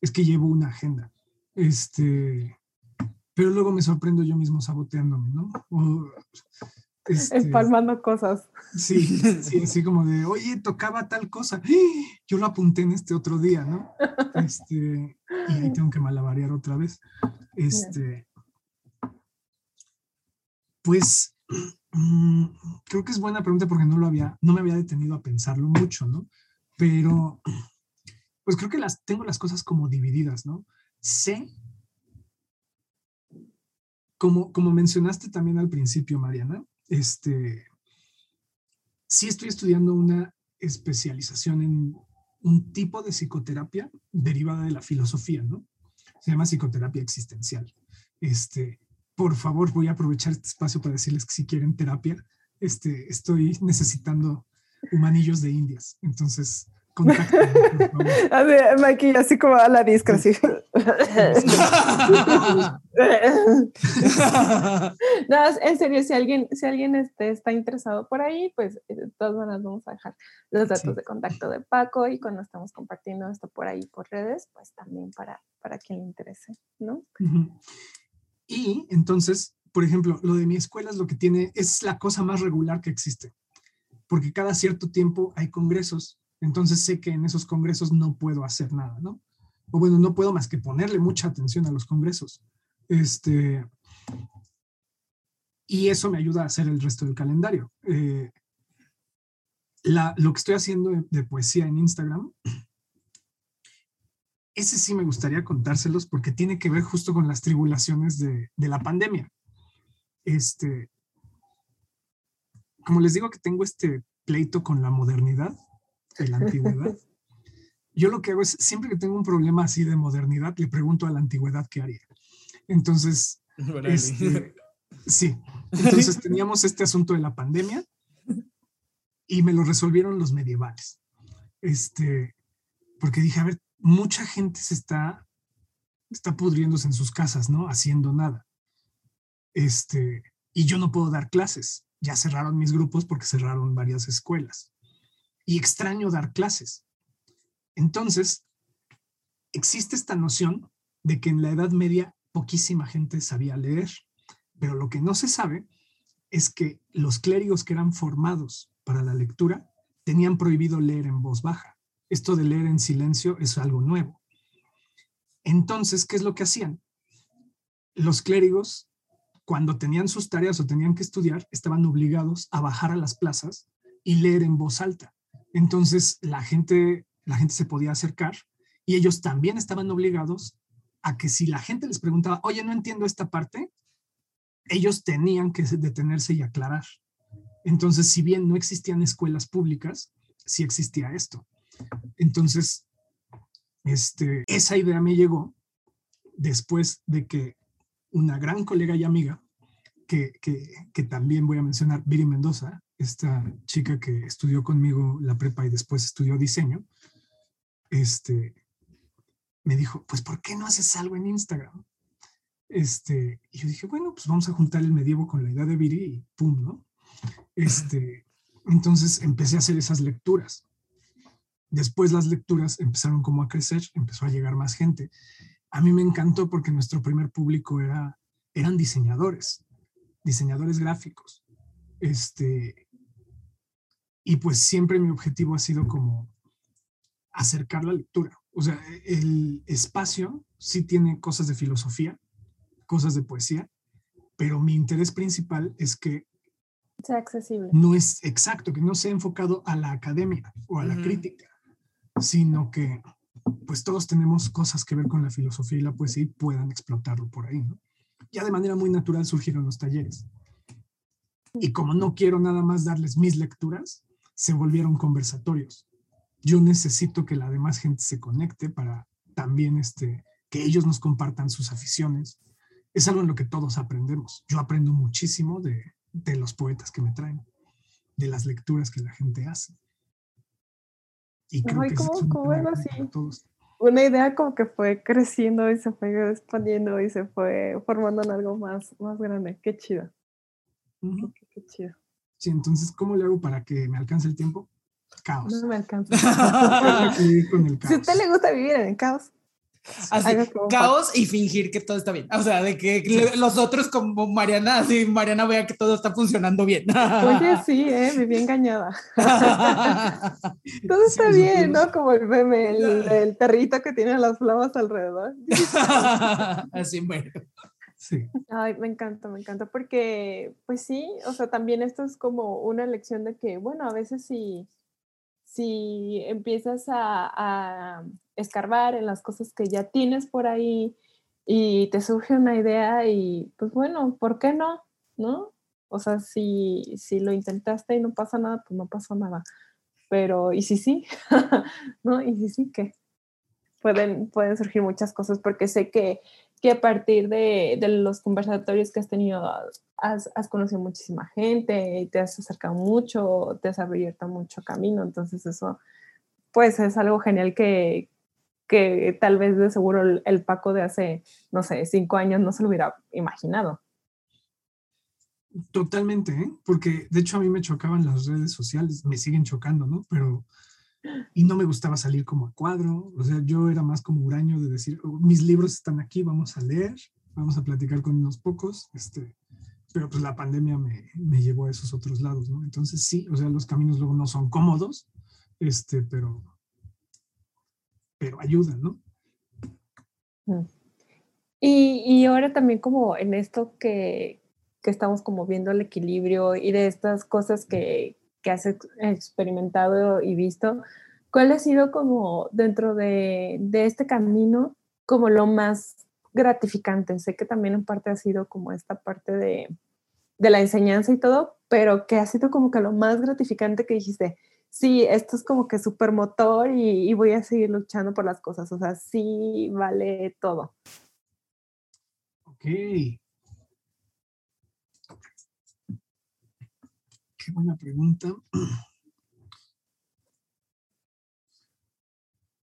es que llevo una agenda. Este, pero luego me sorprendo yo mismo saboteándome, ¿no? O, este, Espalmando cosas. sí, sí, así como de, oye, tocaba tal cosa. Yo lo apunté en este otro día, ¿no? Este, y ahí tengo que malabarear otra vez. Este, pues mm, creo que es buena pregunta porque no lo había, no me había detenido a pensarlo mucho, ¿no? Pero pues creo que las tengo las cosas como divididas, ¿no? Sé, como, como mencionaste también al principio, Mariana, este, sí estoy estudiando una especialización en un tipo de psicoterapia derivada de la filosofía, ¿no? Se llama psicoterapia existencial. Este, por favor, voy a aprovechar este espacio para decirles que si quieren terapia, este, estoy necesitando humanillos de indias. Entonces, *laughs* Así, Mikey, así como a la disco, así. *laughs* no, en serio, si alguien, si alguien este, está interesado por ahí, pues eh, de todas maneras vamos a dejar los datos de contacto de Paco y cuando estamos compartiendo esto por ahí por redes, pues también para, para quien le interese, ¿no? Y entonces, por ejemplo, lo de mi escuela es lo que tiene, es la cosa más regular que existe, porque cada cierto tiempo hay congresos, entonces sé que en esos congresos no puedo hacer nada, ¿no? O bueno, no puedo más que ponerle mucha atención a los congresos. Este, y eso me ayuda a hacer el resto del calendario. Eh, lo que estoy haciendo de, poesía en Instagram, ese sí me gustaría contárselos porque tiene que ver justo con las tribulaciones de, de la pandemia. Este, como les digo que tengo este pleito con la modernidad y la antigüedad, yo lo que hago es, siempre que tengo un problema así de modernidad, le pregunto a la antigüedad qué haría. Entonces, este, sí, *laughs* entonces teníamos este asunto de la pandemia y me lo resolvieron los medievales. Este, porque dije, a ver, mucha gente se está, está pudriéndose en sus casas, ¿no? Haciendo nada. Este, y yo no puedo dar clases. Ya cerraron mis grupos porque cerraron varias escuelas. Y extraño dar clases. Entonces, existe esta noción de que en la Edad Media poquísima gente sabía leer, pero lo que no se sabe es que los clérigos que eran formados para la lectura tenían prohibido leer en voz baja. Esto de leer en silencio es algo nuevo. Entonces, ¿qué es lo que hacían? Los clérigos, cuando tenían sus tareas o tenían que estudiar, estaban obligados a bajar a las plazas y leer en voz alta. Entonces, la gente, la gente se podía acercar y ellos también estaban obligados a que si la gente les preguntaba, oye, no entiendo esta parte, ellos tenían que detenerse y aclarar. Entonces, si bien no existían escuelas públicas, sí existía esto. Entonces, este, esa idea me llegó después de que una gran colega y amiga, que, que, también voy a mencionar, Viri Mendoza, esta chica que estudió conmigo la prepa y después estudió diseño, este, me dijo, pues, ¿por qué no haces algo en Instagram? Este, y yo dije, bueno, pues vamos a juntar el medievo con la idea de Viri y pum, ¿no? Este, entonces empecé a hacer esas lecturas. Después las lecturas empezaron como a crecer, empezó a llegar más gente. A mí me encantó porque nuestro primer público era, eran diseñadores, diseñadores gráficos. Este, y pues siempre mi objetivo ha sido como acercar la lectura. O sea, el espacio sí tiene cosas de filosofía, cosas de poesía, pero mi interés principal es que sea accesible. No es exacto, que no sea enfocado a la academia o a la crítica, sino que pues todos tenemos cosas que ver con la filosofía y la poesía y puedan explotarlo por ahí, ¿no? Ya de manera muy natural surgieron los talleres. Y como no quiero nada más darles mis lecturas, se volvieron conversatorios. Yo necesito que la demás gente se conecte para también este, que ellos nos compartan sus aficiones. Es algo en lo que todos aprendemos. Yo aprendo muchísimo de, de los poetas que me traen, de las lecturas que la gente hace. Y creo que como, así. Una idea como que fue creciendo y se fue expandiendo y se fue formando en algo más, más grande. Qué chido. qué, chido. Sí, entonces, ¿cómo le hago para que me alcance el tiempo? Caos. No me alcanza. *laughs* Si a usted le gusta vivir en el caos, Así, caos y fingir que todo está bien. O sea, de que los otros como Mariana, así Mariana vea que todo está funcionando bien. *laughs* Oye, sí, eh, me vi engañada. todo está bien, ¿no? Como el meme, el, perrito que tiene las flamas alrededor. *laughs* así, bueno. Sí. Ay, me encanta, me encanta, porque, pues sí, o sea, también esto es como una lección de que, bueno, a veces sí si empiezas a, escarbar en las cosas que ya tienes por ahí y te surge una idea y pues bueno, ¿por qué no? ¿No? O sea, si, si lo intentaste y no pasa nada, pues no pasó nada. Pero, ¿y si sí? *laughs* ¿No? ¿Y si sí qué? Pueden, pueden surgir muchas cosas porque sé que que a partir de, de, los conversatorios que has tenido, has, has, conocido muchísima gente y te has acercado mucho, te has abierto mucho camino, entonces eso pues es algo genial que, que tal vez de seguro el, el Paco de hace, no sé, cinco años no se lo hubiera imaginado. Totalmente, ¿eh? porque de hecho a mí me chocaban las redes sociales, me siguen chocando, ¿no? Pero, y no me gustaba salir como a cuadro, o sea, yo era más como huraño de decir, "Oh, mis libros están aquí, vamos a leer, vamos a platicar con unos pocos, este, pero pues la pandemia me, me llevó a esos otros lados, ¿no? Entonces sí, o sea, los caminos luego no son cómodos, este, pero, pero ayudan, ¿no? Mm. Y, y ahora también como en esto que, que estamos como viendo el equilibrio y de estas cosas que, que has ex- experimentado y visto, ¿cuál ha sido como dentro de, de este camino como lo más gratificante? Sé que también en parte ha sido como esta parte de, de la enseñanza y todo, pero que ha sido como que lo más gratificante que dijiste, sí, esto es como que súper motor y, y voy a seguir luchando por las cosas, o sea, sí vale todo. Ok. Buena pregunta.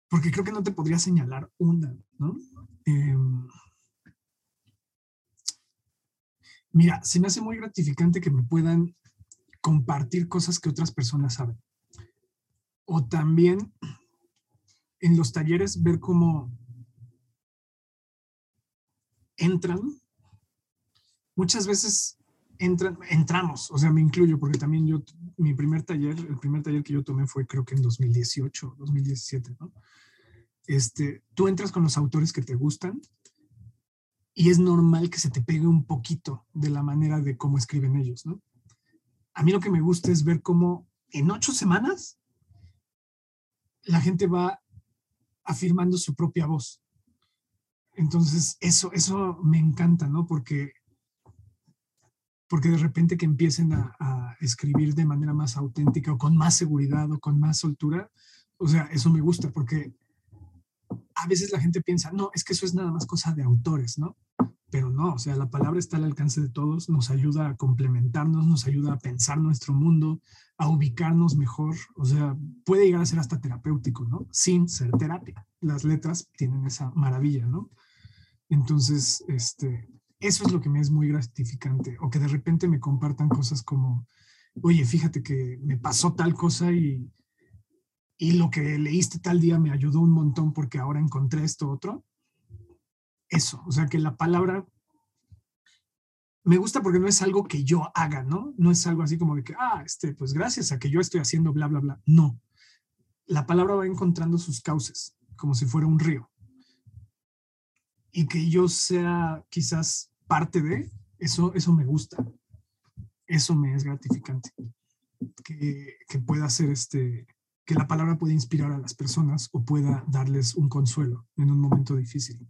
Porque creo que no te podría señalar una, ¿no? Em, mira, se me hace muy gratificante que me puedan compartir cosas que otras personas saben. O también en los talleres ver cómo entran, muchas veces entramos, o sea, me incluyo, porque también yo, mi primer taller, el primer taller que yo tomé fue creo que en 2018, 2017, ¿no? Este, tú entras con los autores que te gustan y es normal que se te pegue un poquito de la manera de cómo escriben ellos, ¿no? A mí lo que me gusta es ver cómo en ocho semanas la gente va afirmando su propia voz. Entonces, eso, eso me encanta, ¿no? Porque, porque de repente que empiecen a, escribir de manera más auténtica o con más seguridad o con más soltura, o sea, eso me gusta porque a veces la gente piensa, no, es que eso es nada más cosa de autores, ¿no? Pero no, o sea, la palabra está al alcance de todos, nos ayuda a complementarnos, nos ayuda a pensar nuestro mundo, a ubicarnos mejor, o sea, puede llegar a ser hasta terapéutico, ¿no? Sin ser terapia. Las letras tienen esa maravilla, ¿no? Entonces, este, eso es lo que me es muy gratificante, o que de repente me compartan cosas como, oye, fíjate que me pasó tal cosa y, y lo que leíste tal día me ayudó un montón porque ahora encontré esto otro. Eso, o sea, que la palabra me gusta porque no es algo que yo haga, ¿no? No es algo así como de que, ah, este, pues gracias a que yo estoy haciendo bla, bla, bla. No. La palabra va encontrando sus cauces, como si fuera un río y que yo sea quizás parte de, eso, eso me gusta. Eso me es gratificante. Que, que pueda ser este, que la palabra pueda inspirar a las personas o pueda darles un consuelo en un momento difícil.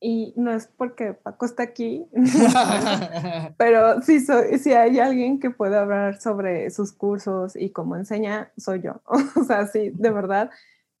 Y no es porque Paco está aquí, *laughs* *laughs* pero si, soy, si hay alguien que pueda hablar sobre sus cursos y cómo enseña, soy yo. *laughs* O sea, sí, de verdad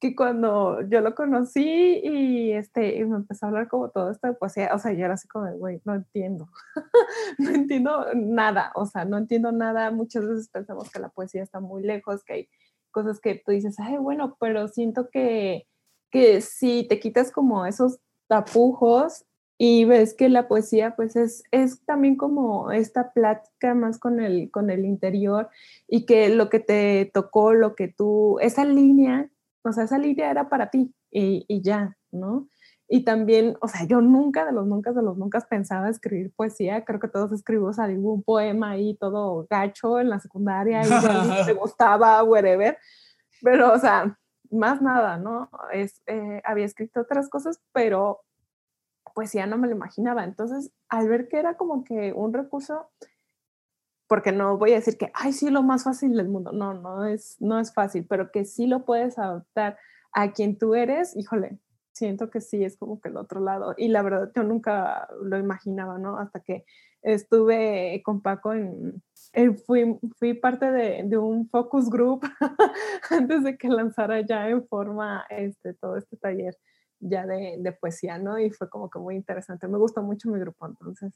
que cuando yo lo conocí y, este, y me empezó a hablar como todo esto de poesía, o sea, yo era así como, güey, no entiendo, *laughs* no entiendo nada, o sea, no entiendo nada, muchas veces pensamos que la poesía está muy lejos, que hay cosas que tú dices, ay, bueno, pero siento que, que si te quitas como esos tapujos y ves que la poesía pues es, es también como esta plática más con el, con el interior y que lo que te tocó, lo que tú, esa línea o sea, esa línea era para ti y, y, ya, ¿no? Y también, o sea, yo nunca de los nunca de los nunca pensaba escribir poesía, creo que todos escribimos algún poema ahí todo gacho en la secundaria y te *laughs* gustaba, whatever, pero, o sea, más nada, ¿no? Es, eh, había escrito otras cosas, pero poesía no me lo imaginaba, entonces, al ver que era como que un recurso porque no voy a decir que, ay, sí, lo más fácil del mundo. No, no es, no es fácil, pero que sí lo puedes adaptar a quien tú eres, híjole, siento que sí, es como que el otro lado. Y la verdad, yo nunca lo imaginaba, ¿no? Hasta que estuve con Paco en, en fui, parte de, de, un focus group *laughs* antes de que lanzara ya en forma este, todo este taller ya de, de poesía, ¿no? Y fue como que muy interesante. Me gustó mucho mi grupo, entonces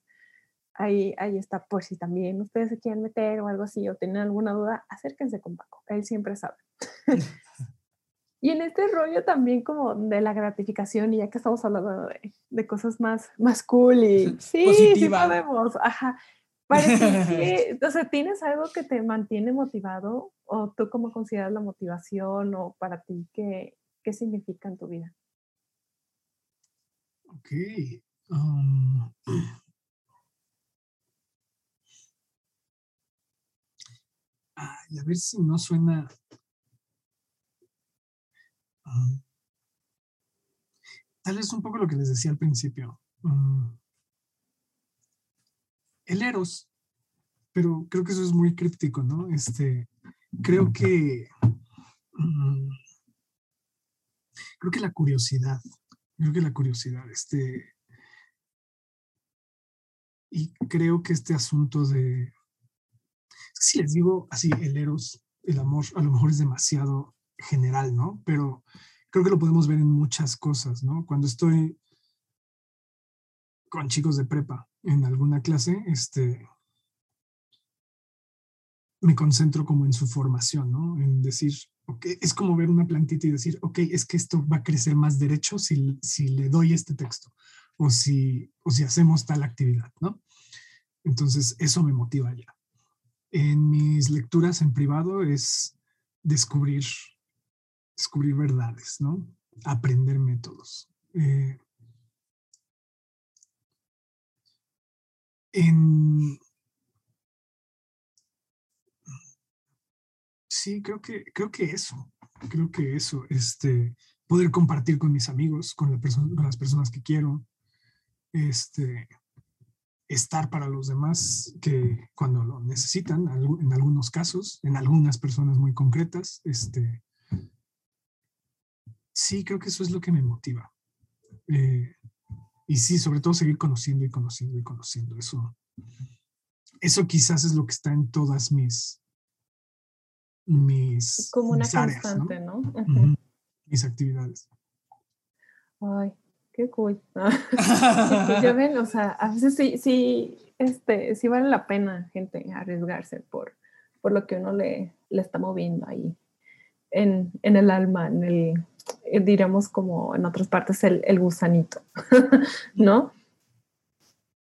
ahí, ahí está, por si también ustedes se quieren meter o algo así o tienen alguna duda, acérquense con Paco, él siempre sabe. *laughs* y en este rollo también como de la gratificación, y ya que estamos hablando de, de cosas más, más cool y *laughs* sí, sí podemos, ajá. Parece que, *laughs* o sea, ¿tienes algo que te mantiene motivado? ¿O tú cómo consideras la motivación? ¿O para ti qué, qué significa en tu vida? Ok. Um, *clears throat* a ver si no suena. Um, tal vez un poco lo que les decía al principio. Um, el Eros, pero creo que eso es muy críptico, ¿no? Este, creo que. Um, creo que la curiosidad, creo que la curiosidad, este. Y creo que este asunto de si les digo así, el eros, el amor, a lo mejor es demasiado general, ¿no? Pero creo que lo podemos ver en muchas cosas, ¿no? Cuando estoy con chicos de prepa en alguna clase, este, me concentro como en su formación, ¿no? En decir, ok, es como ver una plantita y decir, ok, es que esto va a crecer más derecho si, si le doy este texto o si, o si hacemos tal actividad, ¿no? Entonces, eso me motiva ya en mis lecturas en privado es descubrir, descubrir verdades, ¿no? Aprender métodos. Eh, en, sí, creo que, creo que eso, creo que eso, este, poder compartir con mis amigos, con, la con las personas que quiero, este, estar para los demás que cuando lo necesitan, en algunos casos, en algunas personas muy concretas, este, sí, creo que eso es lo que me motiva. Eh, y sí, sobre todo seguir conociendo y conociendo y conociendo. Eso, eso quizás es lo que está en todas mis, mis, Como una constante, ¿no? Mis actividades. Ay, qué cool. *laughs* ya ven, o sea, a veces sí, sí, este, sí vale la pena, gente, arriesgarse por, por lo que uno le, le está moviendo ahí en, en el alma, en el, eh, diríamos como en otras partes, el, el gusanito, *laughs* ¿no?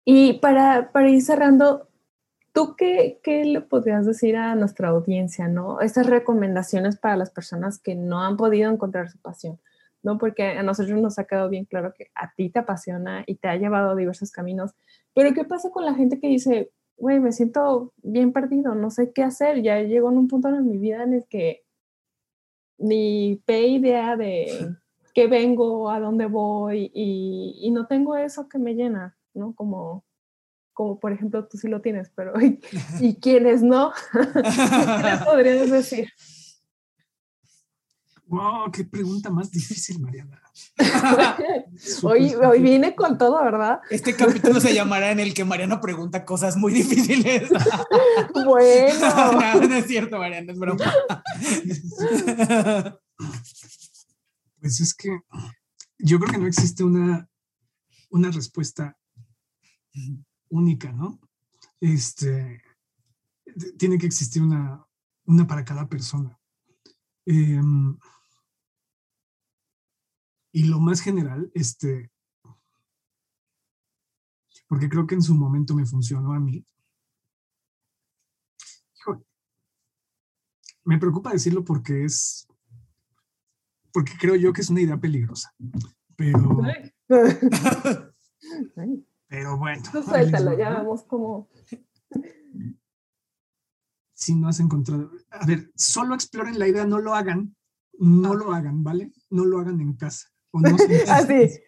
Y para, para ir cerrando, ¿tú qué, qué, le podrías decir a nuestra audiencia, no? Esas recomendaciones para las personas que no han podido encontrar su pasión. ¿No? Porque a nosotros nos ha quedado bien claro que a ti te apasiona y te ha llevado a diversos caminos, pero ¿qué pasa con la gente que dice, güey, me siento bien perdido, no sé qué hacer, ya llego en un punto en mi vida en el que ni pe idea de *laughs* qué vengo, a dónde voy y, y, no tengo eso que me llena, ¿no? Como, como por ejemplo tú sí lo tienes, pero *laughs* ¿y, y quienes no? *laughs* ¿Qué les podrías decir? Wow, qué pregunta más difícil, Mariana. *laughs* hoy, hoy viene con todo, ¿verdad? Este capítulo se llamará en el que Mariana pregunta cosas muy difíciles. *laughs* bueno. *laughs* no, no es cierto, Mariana, es broma. Pues es que yo creo que no existe una, una respuesta única, ¿no? Este, tiene que existir una, una para cada persona. Eh, y lo más general, este, porque creo que en su momento me funcionó a mí. me preocupa decirlo porque es, porque creo yo que es una idea peligrosa, pero, *laughs* pero bueno. suéltalo, ya vemos cómo. Si no has encontrado, a ver, solo exploren la idea, no lo hagan, no lo hagan, ¿vale? No lo hagan en casa no *laughs* así.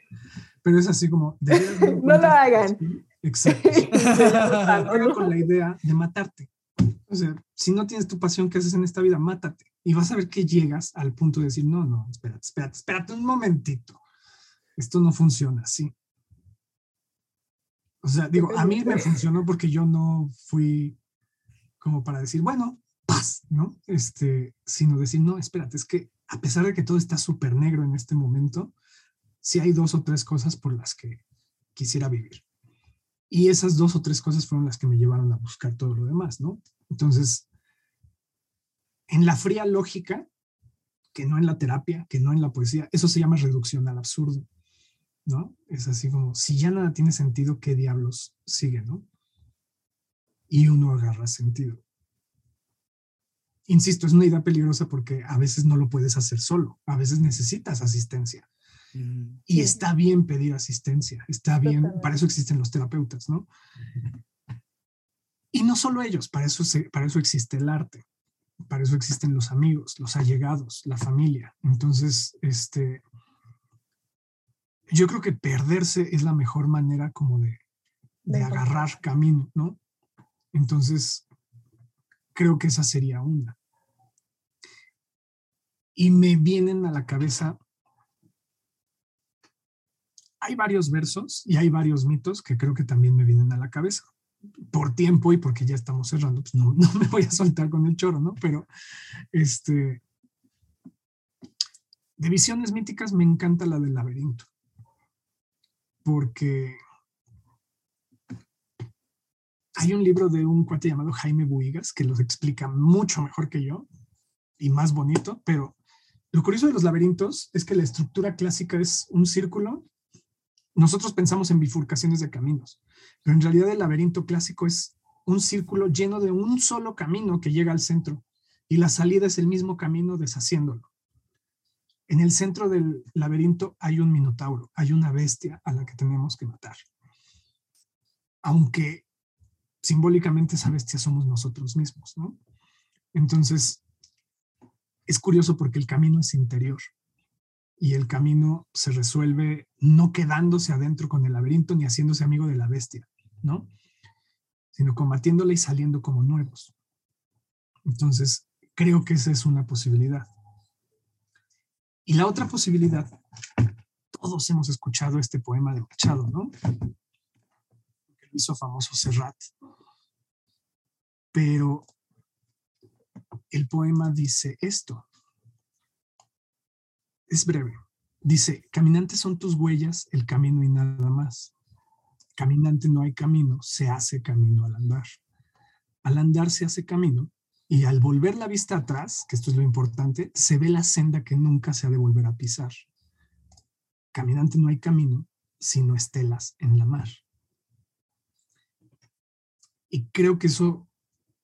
Pero es así como... no lo hagan. Exacto. *laughs* *laughs* con la idea de matarte. O sea, si no tienes tu pasión, ¿qué haces en esta vida? Mátate. Y vas a ver que llegas al punto de decir, no, no, espérate, espérate, espérate un momentito. Esto no funciona así. O sea, digo, a mí me funcionó porque yo no fui como para decir, bueno, paz, ¿no? Este, sino decir, no, espérate, es que a pesar de que todo está súper negro en este momento, sí hay dos o tres cosas por las que quisiera vivir. Y esas dos o tres cosas fueron las que me llevaron a buscar todo lo demás, ¿no? Entonces, en la fría lógica, que no en la terapia, que no en la poesía, eso se llama reducción al absurdo, ¿no? Es así como, si ya nada tiene sentido, ¿qué diablos sigue, no? Y uno agarra sentido. Insisto, es una idea peligrosa porque a veces no lo puedes hacer solo, a veces necesitas asistencia. Y está bien pedir asistencia, está bien, para eso existen los terapeutas, ¿no? Y no solo ellos, para eso, para eso existe el arte, para eso existen los amigos, los allegados, la familia. Entonces, este, yo creo que perderse es la mejor manera como de, de agarrar camino, ¿no? Entonces, creo que esa sería una. Y me vienen a la cabeza hay varios versos y hay varios mitos que creo que también me vienen a la cabeza. Por tiempo y porque ya estamos cerrando, pues no, *laughs* no me voy a soltar con el choro, ¿no? Pero este. De visiones míticas me encanta la del laberinto. Porque hay un libro de un cuate llamado Jaime Buigas que los explica mucho mejor que yo y más bonito, pero lo curioso de los laberintos es que la estructura clásica es un círculo nosotros pensamos en bifurcaciones de caminos, pero en realidad el laberinto clásico es un círculo lleno de un solo camino que llega al centro y la salida es el mismo camino deshaciéndolo. En el centro del laberinto hay un minotauro, hay una bestia a la que tenemos que matar. Aunque simbólicamente esa bestia somos nosotros mismos, ¿no? Entonces, es curioso porque el camino es interior y el camino se resuelve no quedándose adentro con el laberinto ni haciéndose amigo de la bestia, ¿no? Sino combatiéndola y saliendo como nuevos. Entonces, creo que esa es una posibilidad. Y la otra posibilidad, todos hemos escuchado este poema de Machado, ¿no? Que hizo famoso Serrat. Pero el poema dice esto, es breve. Dice, caminantes son tus huellas, el camino y nada más. Caminante no hay camino, se hace camino al andar. Al andar se hace camino y al volver la vista atrás, que esto es lo importante, se ve la senda que nunca se ha de volver a pisar. Caminante no hay camino, sino estelas en la mar. Y creo que eso,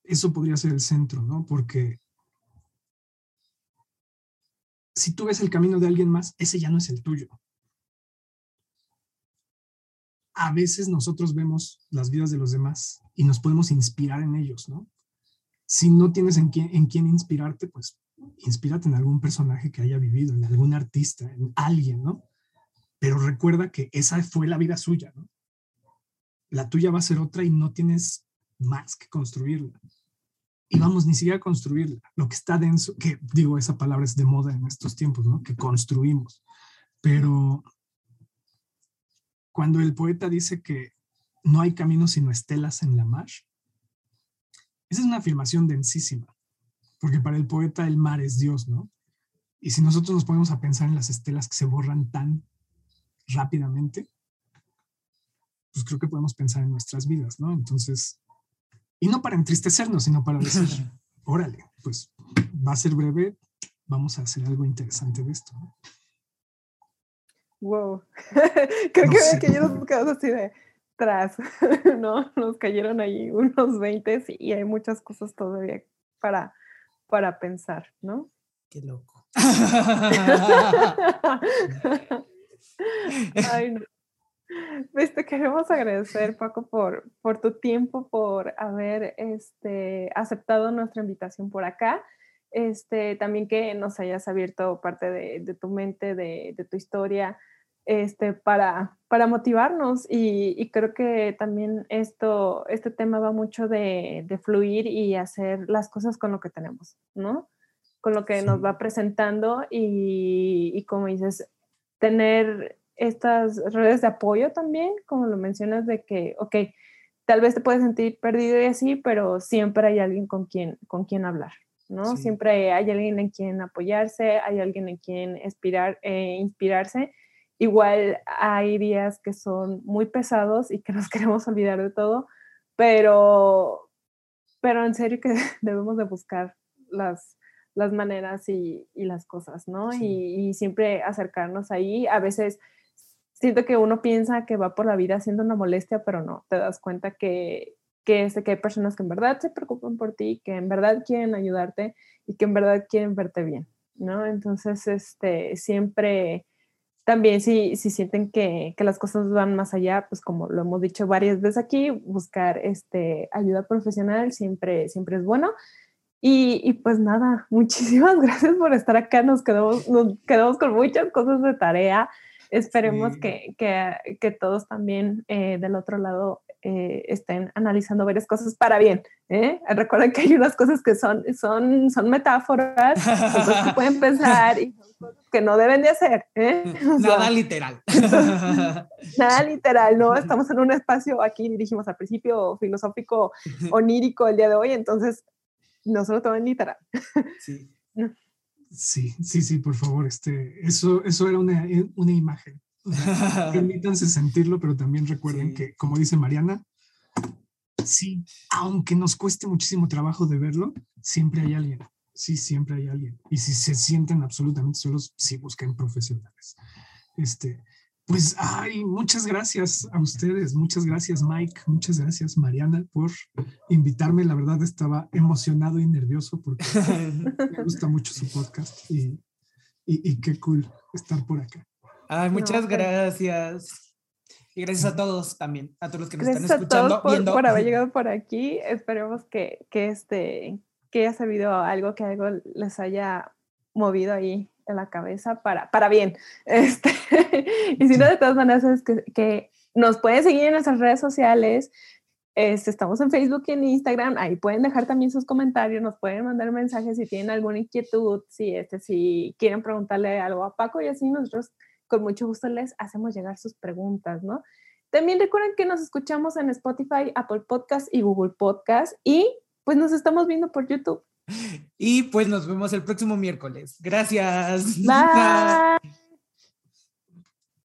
eso podría ser el centro, ¿no? Porque si tú ves el camino de alguien más, ese ya no es el tuyo. A veces nosotros vemos las vidas de los demás y nos podemos inspirar en ellos, ¿no? Si no tienes en quién, inspirarte, pues inspírate en algún personaje que haya vivido, en algún artista, en alguien, ¿no? Pero recuerda que esa fue la vida suya, ¿no? La tuya va a ser otra y no tienes más que construirla y vamos ni siquiera a construirla. Lo que está denso, que digo, esa palabra es de moda en estos tiempos, ¿no? Que construimos. Pero cuando el poeta dice que no hay camino sino estelas en la mar, esa es una afirmación densísima, porque para el poeta el mar es Dios, ¿no? Y si nosotros nos ponemos a pensar en las estelas que se borran tan rápidamente, pues creo que podemos pensar en nuestras vidas, ¿no? Entonces, y no para entristecernos, sino para decir, *laughs* órale, pues va a ser breve, vamos a hacer algo interesante de esto. Wow. *laughs* Creo que, que yo nos quedamos así de tras, *laughs* ¿no? Nos cayeron ahí unos 20 y hay muchas cosas todavía para, para pensar, ¿no? Qué loco. Ay, no. Pues te queremos agradecer, Paco, por, por tu tiempo, por haber este, aceptado nuestra invitación por acá. Este, también que nos hayas abierto parte de, de tu mente, de, de, tu historia, este, para, para motivarnos. Y, y, creo que también esto, este tema va mucho de, de, fluir y hacer las cosas con lo que tenemos, ¿no? Con lo que sí. nos va presentando y, y como dices, tener estas redes de apoyo también, como lo mencionas, de que, ok, tal vez te puedes sentir perdido y así, pero siempre hay alguien con quien, con quien hablar, ¿no? Sí. Siempre hay alguien en quien apoyarse, hay alguien en quien inspirar, eh, inspirarse igual hay días que son muy pesados y que nos *laughs* queremos olvidar de todo, pero, pero en serio que *laughs* debemos de buscar las, las maneras y, y las cosas, ¿no? Y, y, siempre acercarnos ahí. A veces siento que uno piensa que va por la vida haciendo una molestia, pero no, te das cuenta que, que, que hay personas que en verdad se preocupan por ti, que en verdad quieren ayudarte y que en verdad quieren verte bien, ¿no? Entonces, este, siempre también si, si sienten que, que, las cosas van más allá, pues como lo hemos dicho varias veces aquí, buscar este, ayuda profesional siempre, siempre es bueno. Y, y, pues nada, *laughs* muchísimas gracias por estar acá. Nos quedamos, nos quedamos con muchas cosas de tarea. Esperemos sí. que, que, que, todos también eh, del otro lado eh, estén analizando varias cosas para bien. ¿eh? Recuerden que hay unas cosas que son, son, son metáforas, cosas que pueden pensar y son cosas que no deben de hacer. ¿eh? *laughs* O sea, nada literal. *laughs* nada *laughs* literal, ¿no? Estamos en un espacio, aquí dirigimos al principio filosófico, onírico el día de hoy, entonces no se lo tomen literal. Sí. Sí, sí, sí, por favor, este, eso, eso era una, una imagen. O sea, *laughs* permítanse sentirlo, pero también recuerden sí. que, como dice Mariana, sí, aunque nos cueste muchísimo trabajo de verlo, siempre hay alguien. Sí, siempre hay alguien. Y si se sienten absolutamente solos, sí busquen profesionales. Este, pues, ay, muchas gracias a ustedes, muchas gracias Mike, muchas gracias Mariana por invitarme. La verdad estaba emocionado y nervioso porque *laughs* me gusta mucho su podcast y, y, y qué cool estar por acá. Ay, muchas no, gracias. Y gracias a todos también, a todos los que nos gracias están escuchando. A todos por, viendo. por haber *laughs* llegado por aquí. Esperemos que, que, este, que haya servido algo, que algo les haya movido ahí en la cabeza para, para bien. *laughs* Este, y si no, de todas maneras, es que, que nos pueden seguir en nuestras redes sociales. Este, estamos en Facebook y en Instagram, ahí pueden dejar también sus comentarios, nos pueden mandar mensajes si tienen alguna inquietud, si, este, si quieren preguntarle algo a Paco y así nosotros con mucho gusto les hacemos llegar sus preguntas, ¿no? También recuerden que nos escuchamos en Spotify, Apple Podcast y Google Podcast y pues nos estamos viendo por YouTube. *laughs* Y pues nos vemos el próximo miércoles. Gracias. Bye. *laughs*